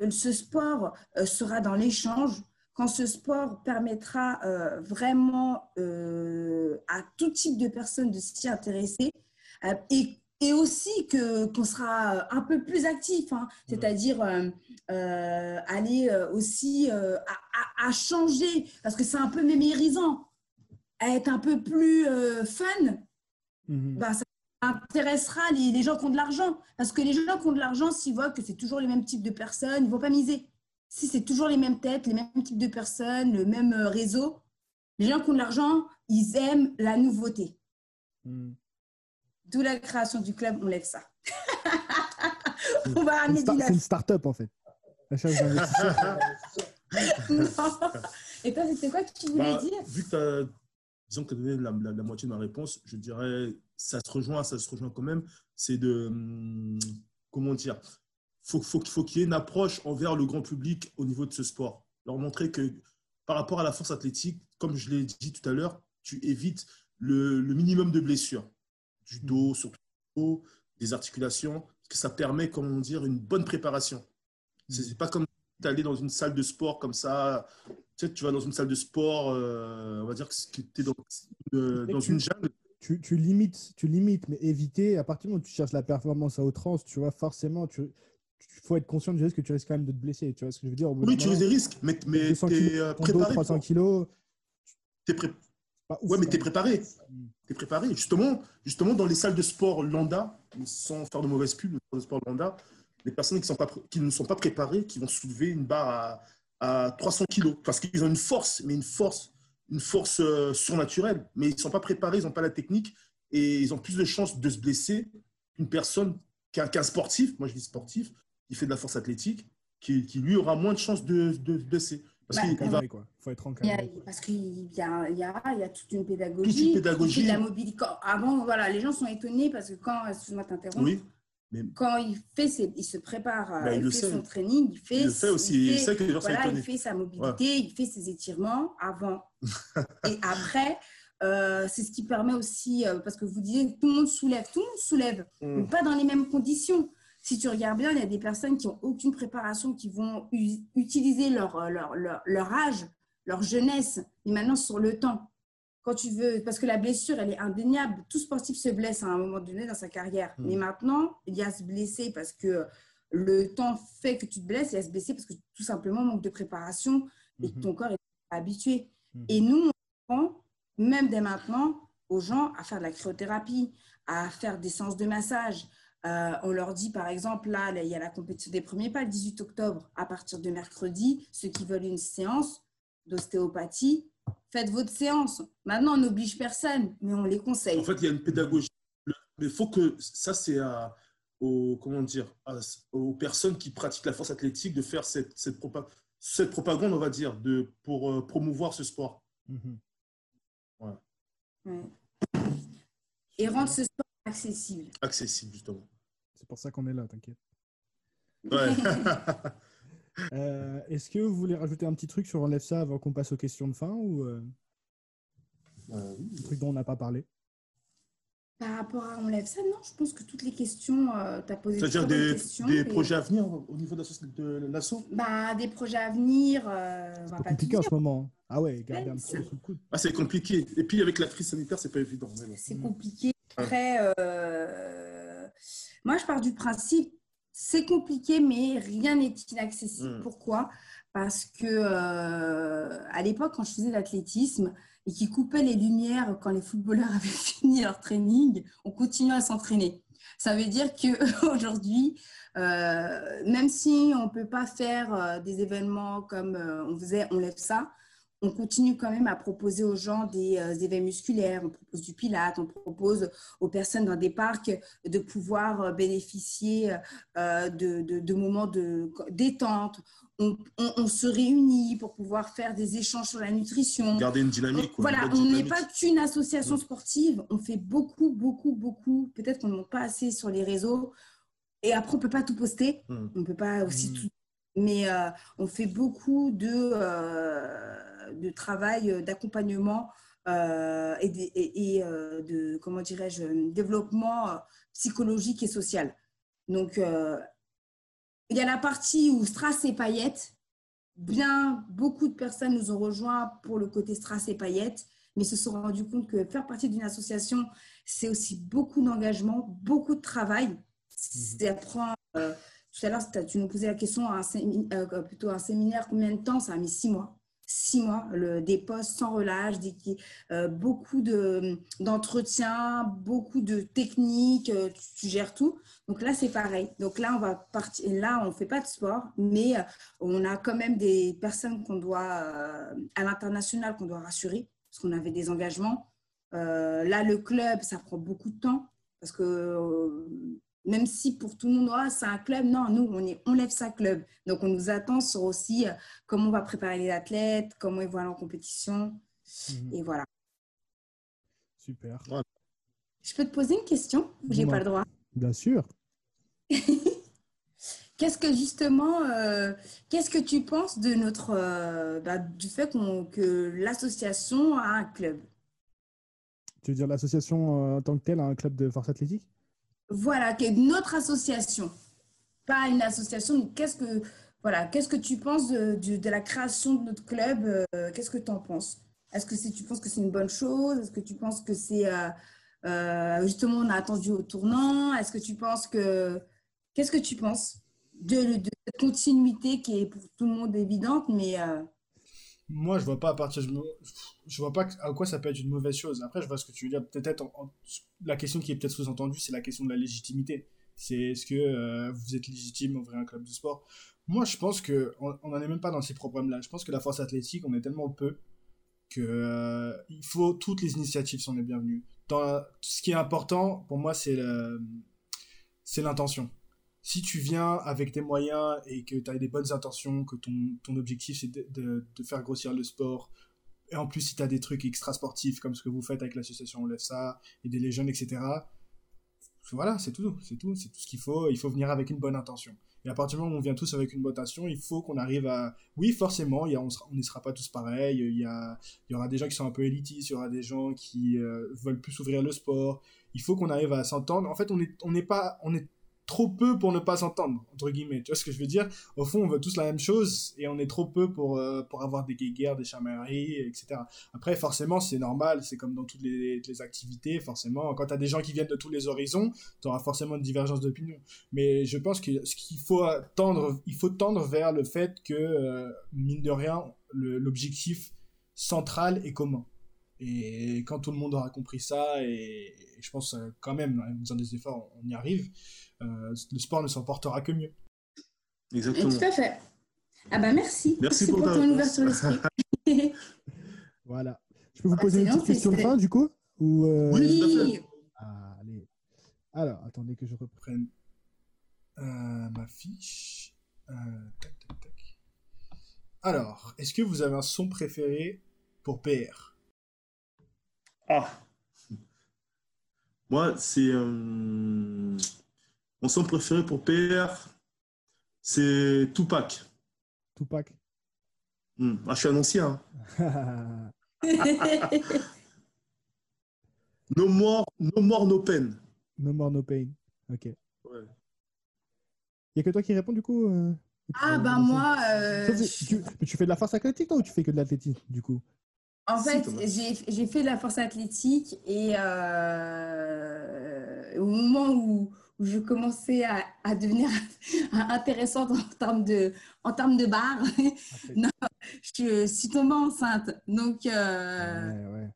ce sport euh, sera dans l'échange, quand ce sport permettra euh, vraiment euh, à tout type de personnes de s'y intéresser euh, et, et aussi que qu'on sera un peu plus actif, hein, c'est-à-dire euh, euh, aller euh, aussi euh, à, à- à changer parce que c'est un peu mémérisant, à être un peu plus euh, fun bah, ça intéressera les, les gens qui ont de l'argent. Parce que les gens qui ont de l'argent, s'ils voient que c'est toujours les mêmes types de personnes, ils ne vont pas miser. Si c'est toujours les mêmes têtes, les mêmes types de personnes, le même euh, réseau, les gens qui ont de l'argent, ils aiment la nouveauté. Mhm. D'où la création du club, on lève ça. on va du c'est une start-up en fait. La chasse d'investisseurs. Non. Et toi, c'était quoi que tu voulais Bah, dire vu que tu as, disons que tu as donné la, la- la moitié de ma réponse, je dirais, ça se rejoint, ça se rejoint quand même, c'est de, hum, comment dire, faut, faut, faut qu'il y ait une approche envers le grand public au niveau de ce sport. Leur montrer que par rapport à la force athlétique, comme je l'ai dit tout à l'heure, tu évites le, le minimum de blessures, du dos, surtout du dos, des articulations, parce que ça permet, comment dire, une bonne préparation. C'est c'est pas comme d'aller dans une salle de sport comme ça. Tu sais, tu vas dans une salle de sport, euh, on va dire que tu es dans, euh, tu- une jungle. tu, tu limites, tu limites, mais éviter, à partir du moment où tu cherches la performance à outrance, tu vois, forcément, tu faut être conscient du risque que tu risques quand même de te blesser. Tu vois ce que je veux dire Oui, tu as moment, des risques, mais, mais 200 tu es dos, préparé. 300 pour- kilos, t'es pré- pas ouf, Ouais, mais quand tu es même. préparé. Mm. Es préparé. Justement, justement, dans les salles de sport lambda, sans faire de mauvaise pub, les salles de sport lambda, les personnes qui, sont pas, qui ne sont pas préparées, qui vont soulever une barre à, à 300 kilos, parce qu'ils ont une force, mais une force, une force euh, surnaturelle. Mais ils ne sont pas préparés, ils n'ont pas la technique, et ils ont plus de chances de se blesser qu'une personne, qu'un sportif, moi je dis sportif, qui fait de la force athlétique, qui, qui lui aura moins de chances de, de se blesser. Parce Bah, qu'il va Encadré, faut être Il y a- encadré. parce qu'il y a, il y, a, il y a toute une pédagogie. Toute une la mobilité. Avant, voilà, les gens sont étonnés parce que quand, excuse-moi Oui, mais quand il fait ses- il se prépare, euh, Bah, il il, fait sait. son training, il fait, il fait aussi. il fait- sait que les gens sont voilà, il fait sa mobilité, il fait ses étirements avant et après. euh, c'est ce qui permet aussi, euh, parce que vous disiez, tout le monde soulève, tout le monde soulève, Mm. mais pas dans les mêmes conditions. Si tu regardes bien, il y a des personnes qui n'ont aucune préparation, qui vont utiliser leur, euh, leur, leur, leur âge, leur jeunesse, et maintenant sur le temps. Quand tu veux, parce que la blessure, elle est indéniable. Tout sportif se blesse à un moment donné dans sa carrière. Mm. Mais maintenant, il y a se blesser parce que le temps fait que tu te blesses, il y a se blesser parce que tout simplement manque de préparation et Mhm. ton corps est habitué. Mhm. Et nous, on apprend, même dès maintenant, aux gens à faire de la cryothérapie, à faire des séances de massage. Euh, on leur dit, par exemple, là, là, il y a la compétition des premiers pas le 18 octobre. À partir de mercredi, ceux qui veulent une séance d'ostéopathie, faites votre séance. Maintenant, on n'oblige personne, mais on les conseille. En fait, il y a une pédagogie. Le- Mais il faut que ça, c'est à- aux, comment dire, à- aux personnes qui pratiquent la force athlétique de faire cette, cette, propa- cette propagande, on va dire, de, pour euh, promouvoir ce sport. Mhm. Ouais. Et rendre ce sport accessible. Accessible, justement. C'est pour ça qu'on est là, t'inquiète. Ouais. Euh, Est-ce que vous voulez rajouter un petit truc sur Enlève ça avant qu'on passe aux questions de fin ou euh, Euh, oui. un truc dont on n'a pas parlé? Par rapport à Enlève ça, non, je pense que toutes les questions, tu as posé C'est-à-dire des, questions. des et- projets à venir au niveau de l'asso bah, Des projets à venir, euh, C'est compliqué en ce moment. hein. Ah ouais, garder un petit ça- peu sous le coude. Ah, c'est compliqué. Et puis, avec la crise sanitaire, c'est pas évident. C'est compliqué. Après, euh, moi, je pars du principe, c'est compliqué, mais rien n'est inaccessible. Mhm. Pourquoi? Parce que euh, à l'époque, quand je faisais l'athlétisme et qu'ils coupaient les lumières quand les footballeurs avaient fini leur training, on continuait à s'entraîner. Ça veut dire qu'aujourd'hui, euh, même si on ne peut pas faire des événements comme on faisait, on lève ça, on continue quand même à proposer aux gens des euh, éveils musculaires, on propose du pilate, on propose aux personnes dans des parcs de pouvoir euh, bénéficier euh, de, de- de moments de détente. On, on- on se réunit pour pouvoir faire des échanges sur la nutrition. Garder une dynamique. quoi, Voilà, on n'est pas qu'une association sportive, on fait beaucoup, beaucoup, beaucoup. Peut-être qu'on ne monte pas assez sur les réseaux. Et après, on ne peut pas tout poster. Mm. On ne peut pas aussi Mm. tout. Mais euh, on fait beaucoup de, de travail euh, d'accompagnement euh, et, des- et- et, euh, de, comment dirais-je, développement psychologique et social. Donc, euh, il y a la partie où strass et paillettes. Bien, beaucoup de personnes nous ont rejoints pour le côté strass et paillettes, mais se sont rendus compte que faire partie d'une association, c'est aussi beaucoup d'engagement, beaucoup de travail. Ça prend, euh, tout à l'heure, tu nous posais la question, un, plutôt un séminaire, combien de temps? Ça a mis six mois. Six mois, le, des postes sans relâche, des, euh, beaucoup de- d'entretiens, beaucoup de techniques, euh, tu, gères tout. Donc là, c'est pareil. Donc là, on va partir. Là, on fait pas de sport, mais euh, on a quand même des personnes qu'on doit, euh, à l'international, qu'on doit rassurer, parce qu'on avait des engagements. Là, le club, ça prend beaucoup de temps, parce que même si pour tout le monde, ah, c'est un club, non, nous, on, est, on lève ça club. Donc, on nous attend sur aussi euh, comment on va préparer les athlètes, comment ils vont aller en compétition. Mhm. Et voilà. Super. Je peux te poser une question? J'ai pas le droit Bien sûr. Qu'est-ce que justement, euh, qu'est-ce que tu penses de notre, euh, bah, du fait qu'on- que l'association a un club? Tu veux dire l'association euh, en tant que telle, un club de force athlétique? Voilà, que notre association, pas une association. Qu'est-ce que, voilà, qu'est-ce que tu penses de, la création de notre club euh, Qu'est-ce que tu en penses? Est-ce que tu penses que c'est une bonne chose? Est-ce que tu penses que c'est euh, euh, justement on a attendu au tournant? Est-ce que tu penses que qu'est-ce que tu penses? De, de cette continuité qui est pour tout le monde évidente, mais Moi, je vois pas à partir je vois pas à quoi ça peut être une mauvaise chose. Après, je vois ce que tu veux dire. Peut-être la question qui est peut-être sous-entendue, c'est la question de la légitimité. C'est est-ce que euh, vous êtes légitime à ouvrir un club de sport? Moi, je pense que on n'en est même pas dans ces problèmes-là. Je pense que la force athlétique, on est tellement peu que euh, il faut toutes les initiatives sont les bienvenues. Dans, ce qui est important pour moi, c'est c'est l'intention. Si tu viens avec tes moyens et que tu as des bonnes intentions, que ton, ton objectif c'est de, de- faire grossir le sport, et en plus si tu as des trucs extra sportifs comme ce que vous faites avec l'association On Lève Ça, aider les jeunes, etc. Voilà, c'est tout, c'est tout, c'est tout ce qu'il faut. Il faut venir avec une bonne intention. Et à partir du moment où on vient tous avec une bonne intention, il faut qu'on arrive à. Oui, forcément, il y a, on n'y sera pas tous pareils. Il y, a, il y aura des gens qui sont un peu élitistes, il y aura des gens qui euh, veulent plus ouvrir le sport. Il faut qu'on arrive à s'entendre. En fait, on est, on n'est pas, on est trop peu pour ne pas s'entendre, entre guillemets. Tu vois ce que je veux dire? Au fond, on veut tous la même chose et on est trop peu pour, euh, pour avoir des guerres, des chamailleries, etc. Après, forcément, c'est normal, c'est comme dans toutes les, les activités, forcément. Quand tu as des gens qui viennent de tous les horizons, tu auras forcément une divergence d'opinion. Mais je pense que ce qu'il faut tendre, il faut tendre vers le fait que, euh, mine de rien, l'objectif central est commun. Et quand tout le monde aura compris ça, et, je pense euh, quand même, en faisant des efforts, on y arrive, euh, le sport ne s'en portera que mieux. Exactement. Tout à fait. Ah bah merci. Merci, pour, ton ouverture d'esprit. voilà. Je peux vous ah, poser une petite question de fin, du coup Ou euh, Oui. Ah, allez. Alors, attendez que je reprenne ma fiche. tac, tac, tac. Alors, est-ce que vous avez un son préféré pour PR ah. Moi, c'est. Euh, mon son préféré pour PR, c'est Tupac. Tupac. Hmm. Ah, je suis un ancien. Hein. no, more, no more, no pain. No more, no pain. Ok. Il n'y a que toi qui réponds du coup euh, Ah, ben moi. Euh, tu, tu, fais de la force athlétique toi ou tu fais que de l'athlétisme du coup? En fait, j'ai fait de la force athlétique et euh, au moment où, je commençais à, devenir intéressante en termes de, en termes de barre, je suis tombée enceinte. Donc, euh,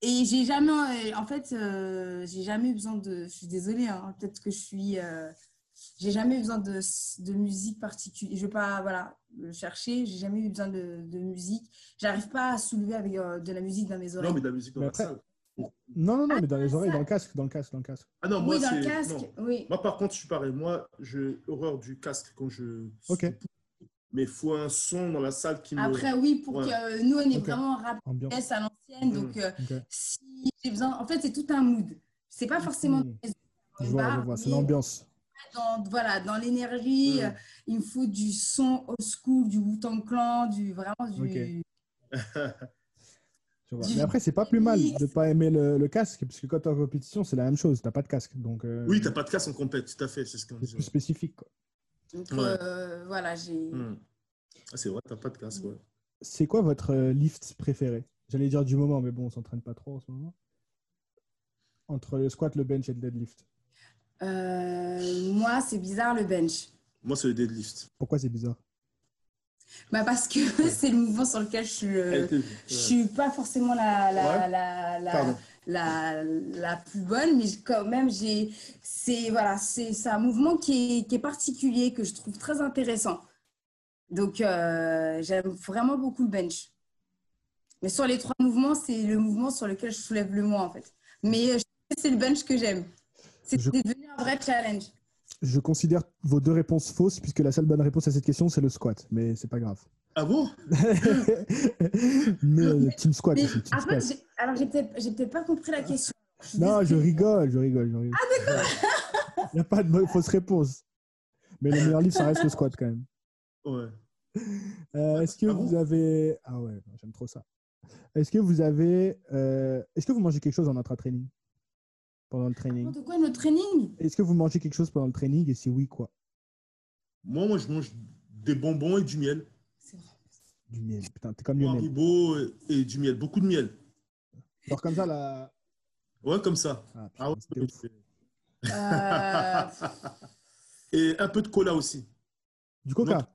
et j'ai jamais, en fait, euh, j'ai jamais besoin de, je suis désolée, hein, peut-être que je suis j'ai jamais eu besoin de, de musique particulière. Je vais pas voilà, le chercher. J'ai jamais eu besoin de, de musique. J'arrive pas à soulever avec euh, de la musique dans mes oreilles. Non, mais de la musique dans la salle. Non, non, non, mais dans les oreilles, dans le casque, dans le casque, dans le casque. Ah non, moi, oui, dans le casque, oui. Moi, par contre, je suis pareil. Moi, j'ai horreur du casque quand je. Ok. Mais il faut un son dans la salle qui me. Après, oui, pour que nous, on est vraiment rap à l'ancienne. Donc, mmh. euh, si j'ai besoin. En fait, c'est tout un mood. C'est pas forcément. Mmh. Je vois, je vois. C'est l'ambiance dans, voilà, dans l'énergie. Mm. Il me faut du son old school, du Wu-Tang Clan, du, vraiment du... Mais après, c'est pas plus mal de pas aimer le, casque, parce que quand tu es en compétition, c'est la même chose. Tu n'as pas de casque. Donc, euh... Oui, tu n'as pas de casque en compète, tout à fait. C'est ce C'est plus spécifique. Quoi. Donc, euh, voilà, j'ai. Mm. Ah, c'est vrai, tu n'as pas de casque. Ouais. C'est quoi votre euh, lift préféré? J'allais dire du moment, mais bon, on s'entraîne pas trop en ce moment. Entre le squat, le bench et le deadlift. Euh, moi, c'est bizarre le bench. Moi, c'est le deadlift. Pourquoi c'est bizarre? Bah parce que c'est le mouvement sur lequel je suis, euh, je suis pas forcément la, la, la, la, la, plus bonne, mais quand même, j'ai, c'est, voilà, c'est, un mouvement qui est, qui est, particulier, que je trouve très intéressant. Donc, euh, j'aime vraiment beaucoup le bench. Mais sur les trois mouvements, c'est le mouvement sur lequel je soulève le moins, en fait. Mais c'est le bench que j'aime. C'est devenu un vrai challenge. Je considère vos deux réponses fausses, puisque la seule bonne réponse à cette question, c'est le squat. Mais c'est pas grave. Ah bon? Mais euh, team squat. team après, alors, j'ai peut-être peut pas compris la question. non, je rigole, je rigole, je rigole. Ah d'accord Il n'y a pas de fausse réponse. Mais le meilleur livre, ça reste le squat quand même. Ouais. Euh, est-ce que ah vous avez... Ah ouais, j'aime trop ça. Est-ce que vous avez... Euh... Est-ce que vous mangez quelque chose en intra-training? Pendant le training De quoi le training? Est-ce que vous mangez quelque chose pendant le training? Et si oui, quoi? Moi, moi, je mange des bonbons et du miel. C'est vrai. Du miel, putain, t'es comme Lionel. Haribo et du miel, beaucoup de miel. Alors comme ça, là Ouais, comme ça. Ah, ah ouais, euh... et un peu de cola aussi. Du coca?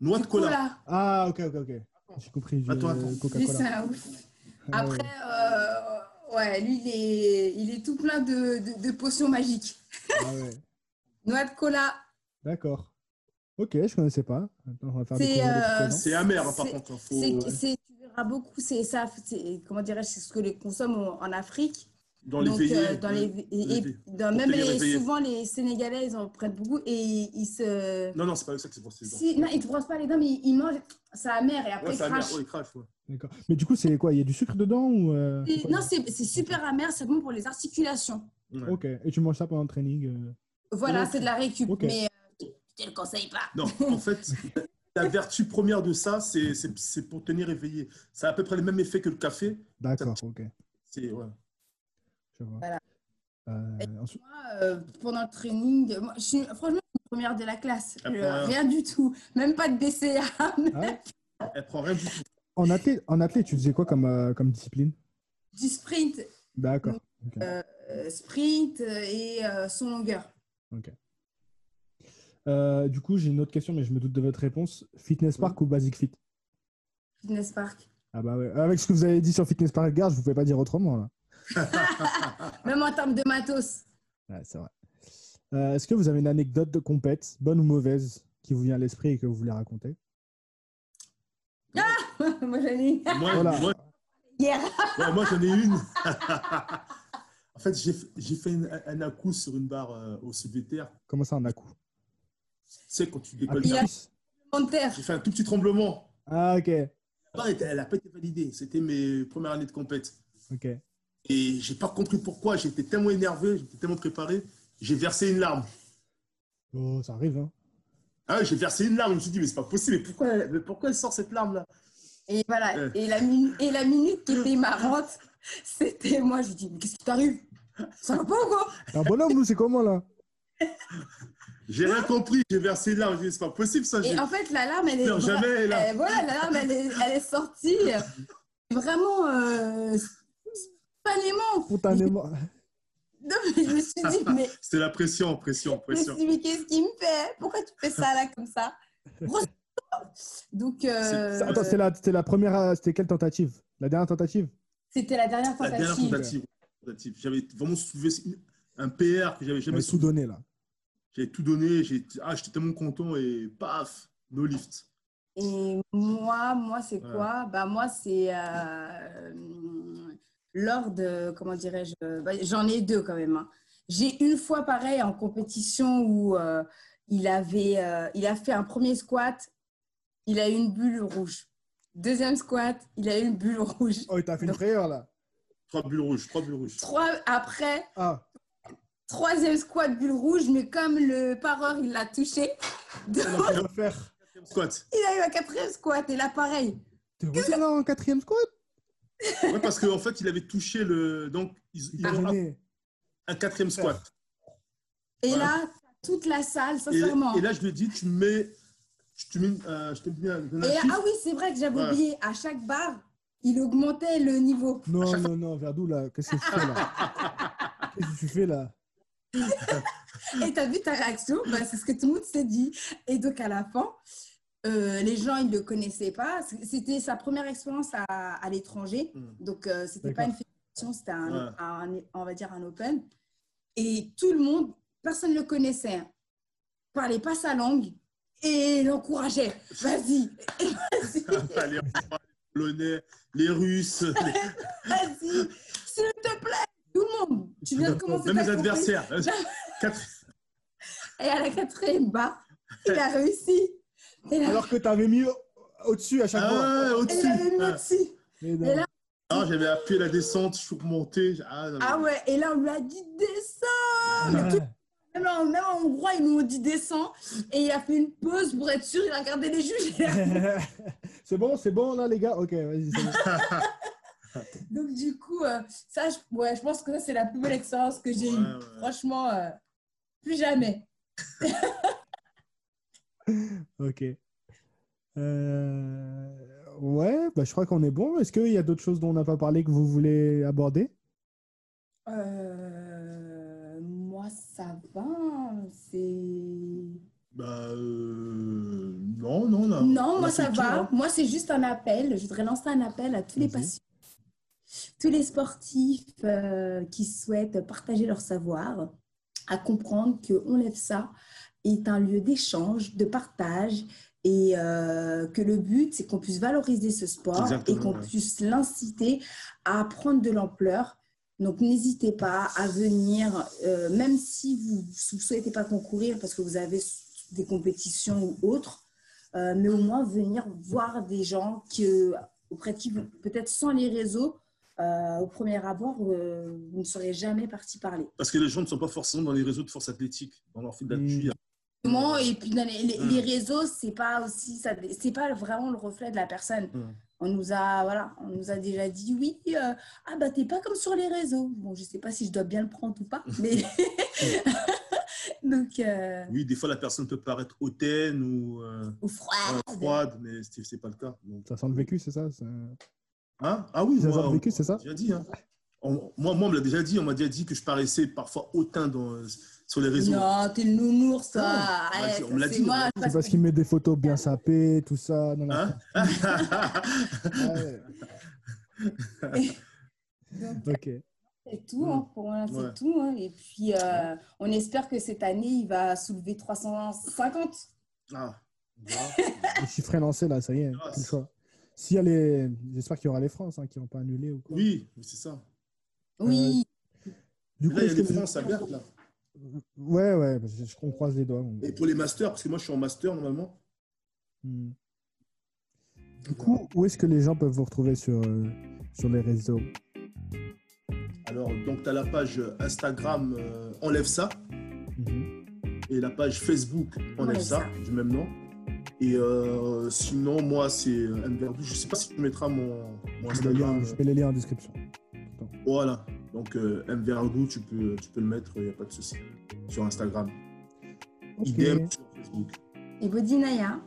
Noix, de cola. Ah, ok, ok, ok. J'ai compris. Attends, attends. Coca-Cola. Ah Après, euh, Ouais, lui, il est, il est tout plein de, de, potions magiques. Ah ouais. Noix de cola. D'accord. Ok, je ne connaissais pas. C'est euh, amer, hein, par contre. tu verras beaucoup, c'est ça, comment dirais-je, c'est ce que les consomment en Afrique. Dans les pays. Euh, dans les, et, dans, même les, souvent les Sénégalais, ils en prennent beaucoup et ils se. Non, non, c'est pas ça que c'est pour ces si, Non, ils ne brossent pas les dents, mais ils mangent. Ça amer et après ouais, ils crachent. Ouais, ils crachent ouais. D'accord. Mais du coup, c'est quoi Il y a du sucre dedans ou euh, Non, c'est super amer, c'est bon pour les articulations. Ok. Et tu manges ça pendant le training euh? Voilà, c'est de la récup. Mais je te le conseille pas. Non, en fait. La vertu première de ça, c'est pour tenir éveillé. Ça a à peu près le même effet que le café. D'accord, ok. C'est ouais. Voilà. Euh, Et ensuite- Moi, euh, pendant le training, moi, je suis franchement suis première de la classe. Euh, rien. du tout. Même pas de BCA. ah ouais Elle prend rien du tout. En, athlète, en athlète, tu faisais quoi comme, euh, comme discipline? Du sprint, D'accord. ok. euh, sprint et euh, son longueur. Euh, du coup, j'ai une autre question, mais je me doute de votre réponse. Fitness Park ou Basic Fit? Fitness Park. Ah bah ouais. Avec ce que vous avez dit sur Fitness Park Garde, je ne pouvez pas dire autrement. Là. Même en termes de matos. Ouais, c'est vrai. Euh, Est-ce que vous avez une anecdote de compète, bonne ou mauvaise, qui vous vient à l'esprit et que vous voulez raconter? Moi, j'en ai Moi, Voilà. moi, hier. ouais, moi, j'en ai une. en fait, j'ai j'ai fait une- un à-coup sur une barre euh, au sud des terres. Comment ça, un à-coup? Tu sais, quand tu décolles, Il a- j'ai fait un tout petit tremblement. Ah, ok. La barre, était- elle n'a pas été validée. C'était mes premières années de compète. Ok. Et j'ai pas compris pourquoi. J'étais tellement énervé, j'étais tellement préparé. J'ai versé une larme. Oh, ça arrive, hein. Ah j'ai versé une larme. Je me suis dit, mais c'est pas possible. Mais pourquoi, mais pourquoi elle sort cette larme-là? Et voilà. Ouais. Et, la min- et la minute qui était marrante, c'était moi. Je dis, mais qu'est-ce qui t'arrive? Ça va pas ou quoi Un bonhomme, nous, c'est comment là? J'ai rien compris. J'ai versé une larme. Je me suis dit, c'est pas possible ça. Et j'ai- en fait, la larme, elle est. Jamais, elle- voilà, la larme, elle est, elle est sortie euh, vraiment euh, spontanément. Spontanément. Non, mais je me suis dit, mais, C'était la pression, pression, je me pression. suis dit, mais qu'est-ce qu'il me fait? Pourquoi tu fais ça là comme ça? Grosse- Donc, euh, Attends, c'était la, c'était la première. C'était quelle tentative? La dernière tentative? C'était la dernière La dernière tentative. J'avais vraiment soulevé un PR que j'avais jamais J'avais tout donné là. J'ai tout donné. j'ai- Ah, j'étais tellement content et paf, no lift. Et moi, moi, c'est Ouais. quoi? Bah moi, c'est euh, lors de comment dirais-je bah, J'en ai deux quand même. hein. J'ai une fois pareil en compétition où euh, il avait, euh, il a fait un premier squat, il a eu une bulle rouge. Deuxième squat, il a eu une bulle rouge. Oh, il t'a fait une frayeur là. Trois bulles rouges, trois bulles rouges. Trois après, Ah, troisième squat bulle rouge, mais comme le pareur il l'a touché, donc, on a Squat. il a eu un quatrième squat et là pareil. T'es refait là en quatrième squat? Ouais, parce qu'en fait, il avait touché le. Donc, ils, T'as ont gêné. un quatrième squat. Et là, toute la salle, Et, sincèrement. et là, je lui ai dit, tu me mets. Euh, je te mets un, un Et là- chiffre. ah oui, c'est vrai que j'avais Ouais. oublié. À chaque barre, il augmentait le niveau. Non, non, non, Verdou là, qu'est-ce que tu fais là? Qu'est-ce que tu fais là? Et tu as vu ta réaction? Bah, C'est ce que tout le monde s'est dit. Et donc, à la fin, euh, les gens, ils ne le connaissaient pas. C'était sa première expérience à, à l'étranger. Mm. Donc, euh, c'était pas une fédération, c'était un, Ouais. un- on va dire un open. Et tout le monde, personne ne le connaissait. hein. Parlait pas sa langue et l'encourageait. Vas-y, vas-y, les Polonais, les Russes, vas-y, s'il te plaît. Tout le monde. Tu viens de commencer même les adversaires. Quatre- Et à la quatrième barre, il a réussi. Alors que t'avais mis au- au-dessus à chaque fois. Ah, et au-dessus. il avait mis Ah. au-dessus. Et là, Ah, j'avais appuyé la descente, je suis remonté. Ah, ah ouais, et là, on lui a dit descends. Même en, même en hongrois, ils nous ont dit descends. Et il a fait une pause pour être sûr. Il a regardé les juges. c'est bon, c'est bon là les gars Ok, vas-y. Donc, du coup, euh, ça, je, ouais, je pense que ça, c'est la plus belle expérience que j'ai Ouais, eue. ouais. Franchement, euh, plus jamais. Ok. Euh, Ouais, bah, je crois qu'on est bon. Est-ce qu'il y a d'autres choses dont on n'a pas parlé que vous voulez aborder? Euh, ça va. C'est. Bah, euh, non, non, non. Non, On moi ça va. hein. Moi, c'est juste un appel. Je voudrais lancer un appel à tous les patients, tous les sportifs euh, qui souhaitent partager leur savoir, à comprendre que On Lève ça est un lieu d'échange, de partage et euh, que le but, c'est qu'on puisse valoriser ce sport Exactement, et qu'on ouais. puisse l'inciter à prendre de l'ampleur. Donc, n'hésitez pas à venir, euh, même si vous ne souhaitez pas concourir parce que vous avez des compétitions ou autres, euh, mais au moins venir voir des gens que, auprès de qui, vous- peut-être sans les réseaux, euh, au premier abord, euh, vous ne serez jamais parti parler. Parce que les gens ne sont pas forcément dans les réseaux de force athlétique, dans leur fil d'appui. Mm. Comment Et puis, dans les, les- Mm. les réseaux, c'est pas aussi, ça, c'est pas vraiment le reflet de la personne. Mm. On nous a, voilà, on nous a déjà dit oui, euh, ah bah t'es pas comme sur les réseaux. Bon, je sais pas si je dois bien le prendre ou pas, mais donc. Euh, oui, des fois la personne peut paraître hautaine ou, euh, ou froide. froide, mais c'est pas le cas. Ça sent le vécu, c'est ça Hein? Ah oui, ça sent le vécu, c'est ça? J'ai dit. Hein. moi, moi, on me l'a déjà dit. On m'a déjà dit que je paraissais parfois hautain dans sur les réseaux. Non, t'es le nounours, ça. Ah, on me l'a dit. C'est parce qu'il met des photos bien sapées, tout ça. Non, hein ok. C'est tout, hein, pour moi, c'est tout. Hein. Et puis, euh, on espère que cette année, il va soulever 350. Ah. chiffre est lancé, là, ça y est, y a les... J'espère qu'il y aura les France hein, qui n'ont pas annulé. Ou quoi. Oui, c'est ça. Oui. Euh, du coup, là, il y a des France à là. Ouais, ouais, je, je croise les doigts. Et pour les masters, parce que moi je suis en master normalement. Hmm. Du coup, où est-ce que les gens peuvent vous retrouver sur, euh, sur les réseaux? Alors, donc tu as la page Instagram euh, Enlève ça. Mhm. Et la page Facebook Enlève ça, du même nom. Et euh, sinon, moi, c'est MVerdou. Je sais pas si tu mettras mon, mon Instagram. Je mets les liens en description. Voilà. Donc, euh, MVRDO, tu peux, tu peux le mettre, il n'y a pas de souci. Sur Instagram. Okay. sur Facebook. Et Bodinaya.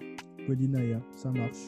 Bodinaya, ça marche.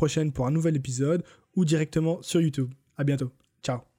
prochaine pour un nouvel épisode ou directement sur YouTube. À bientôt. Ciao.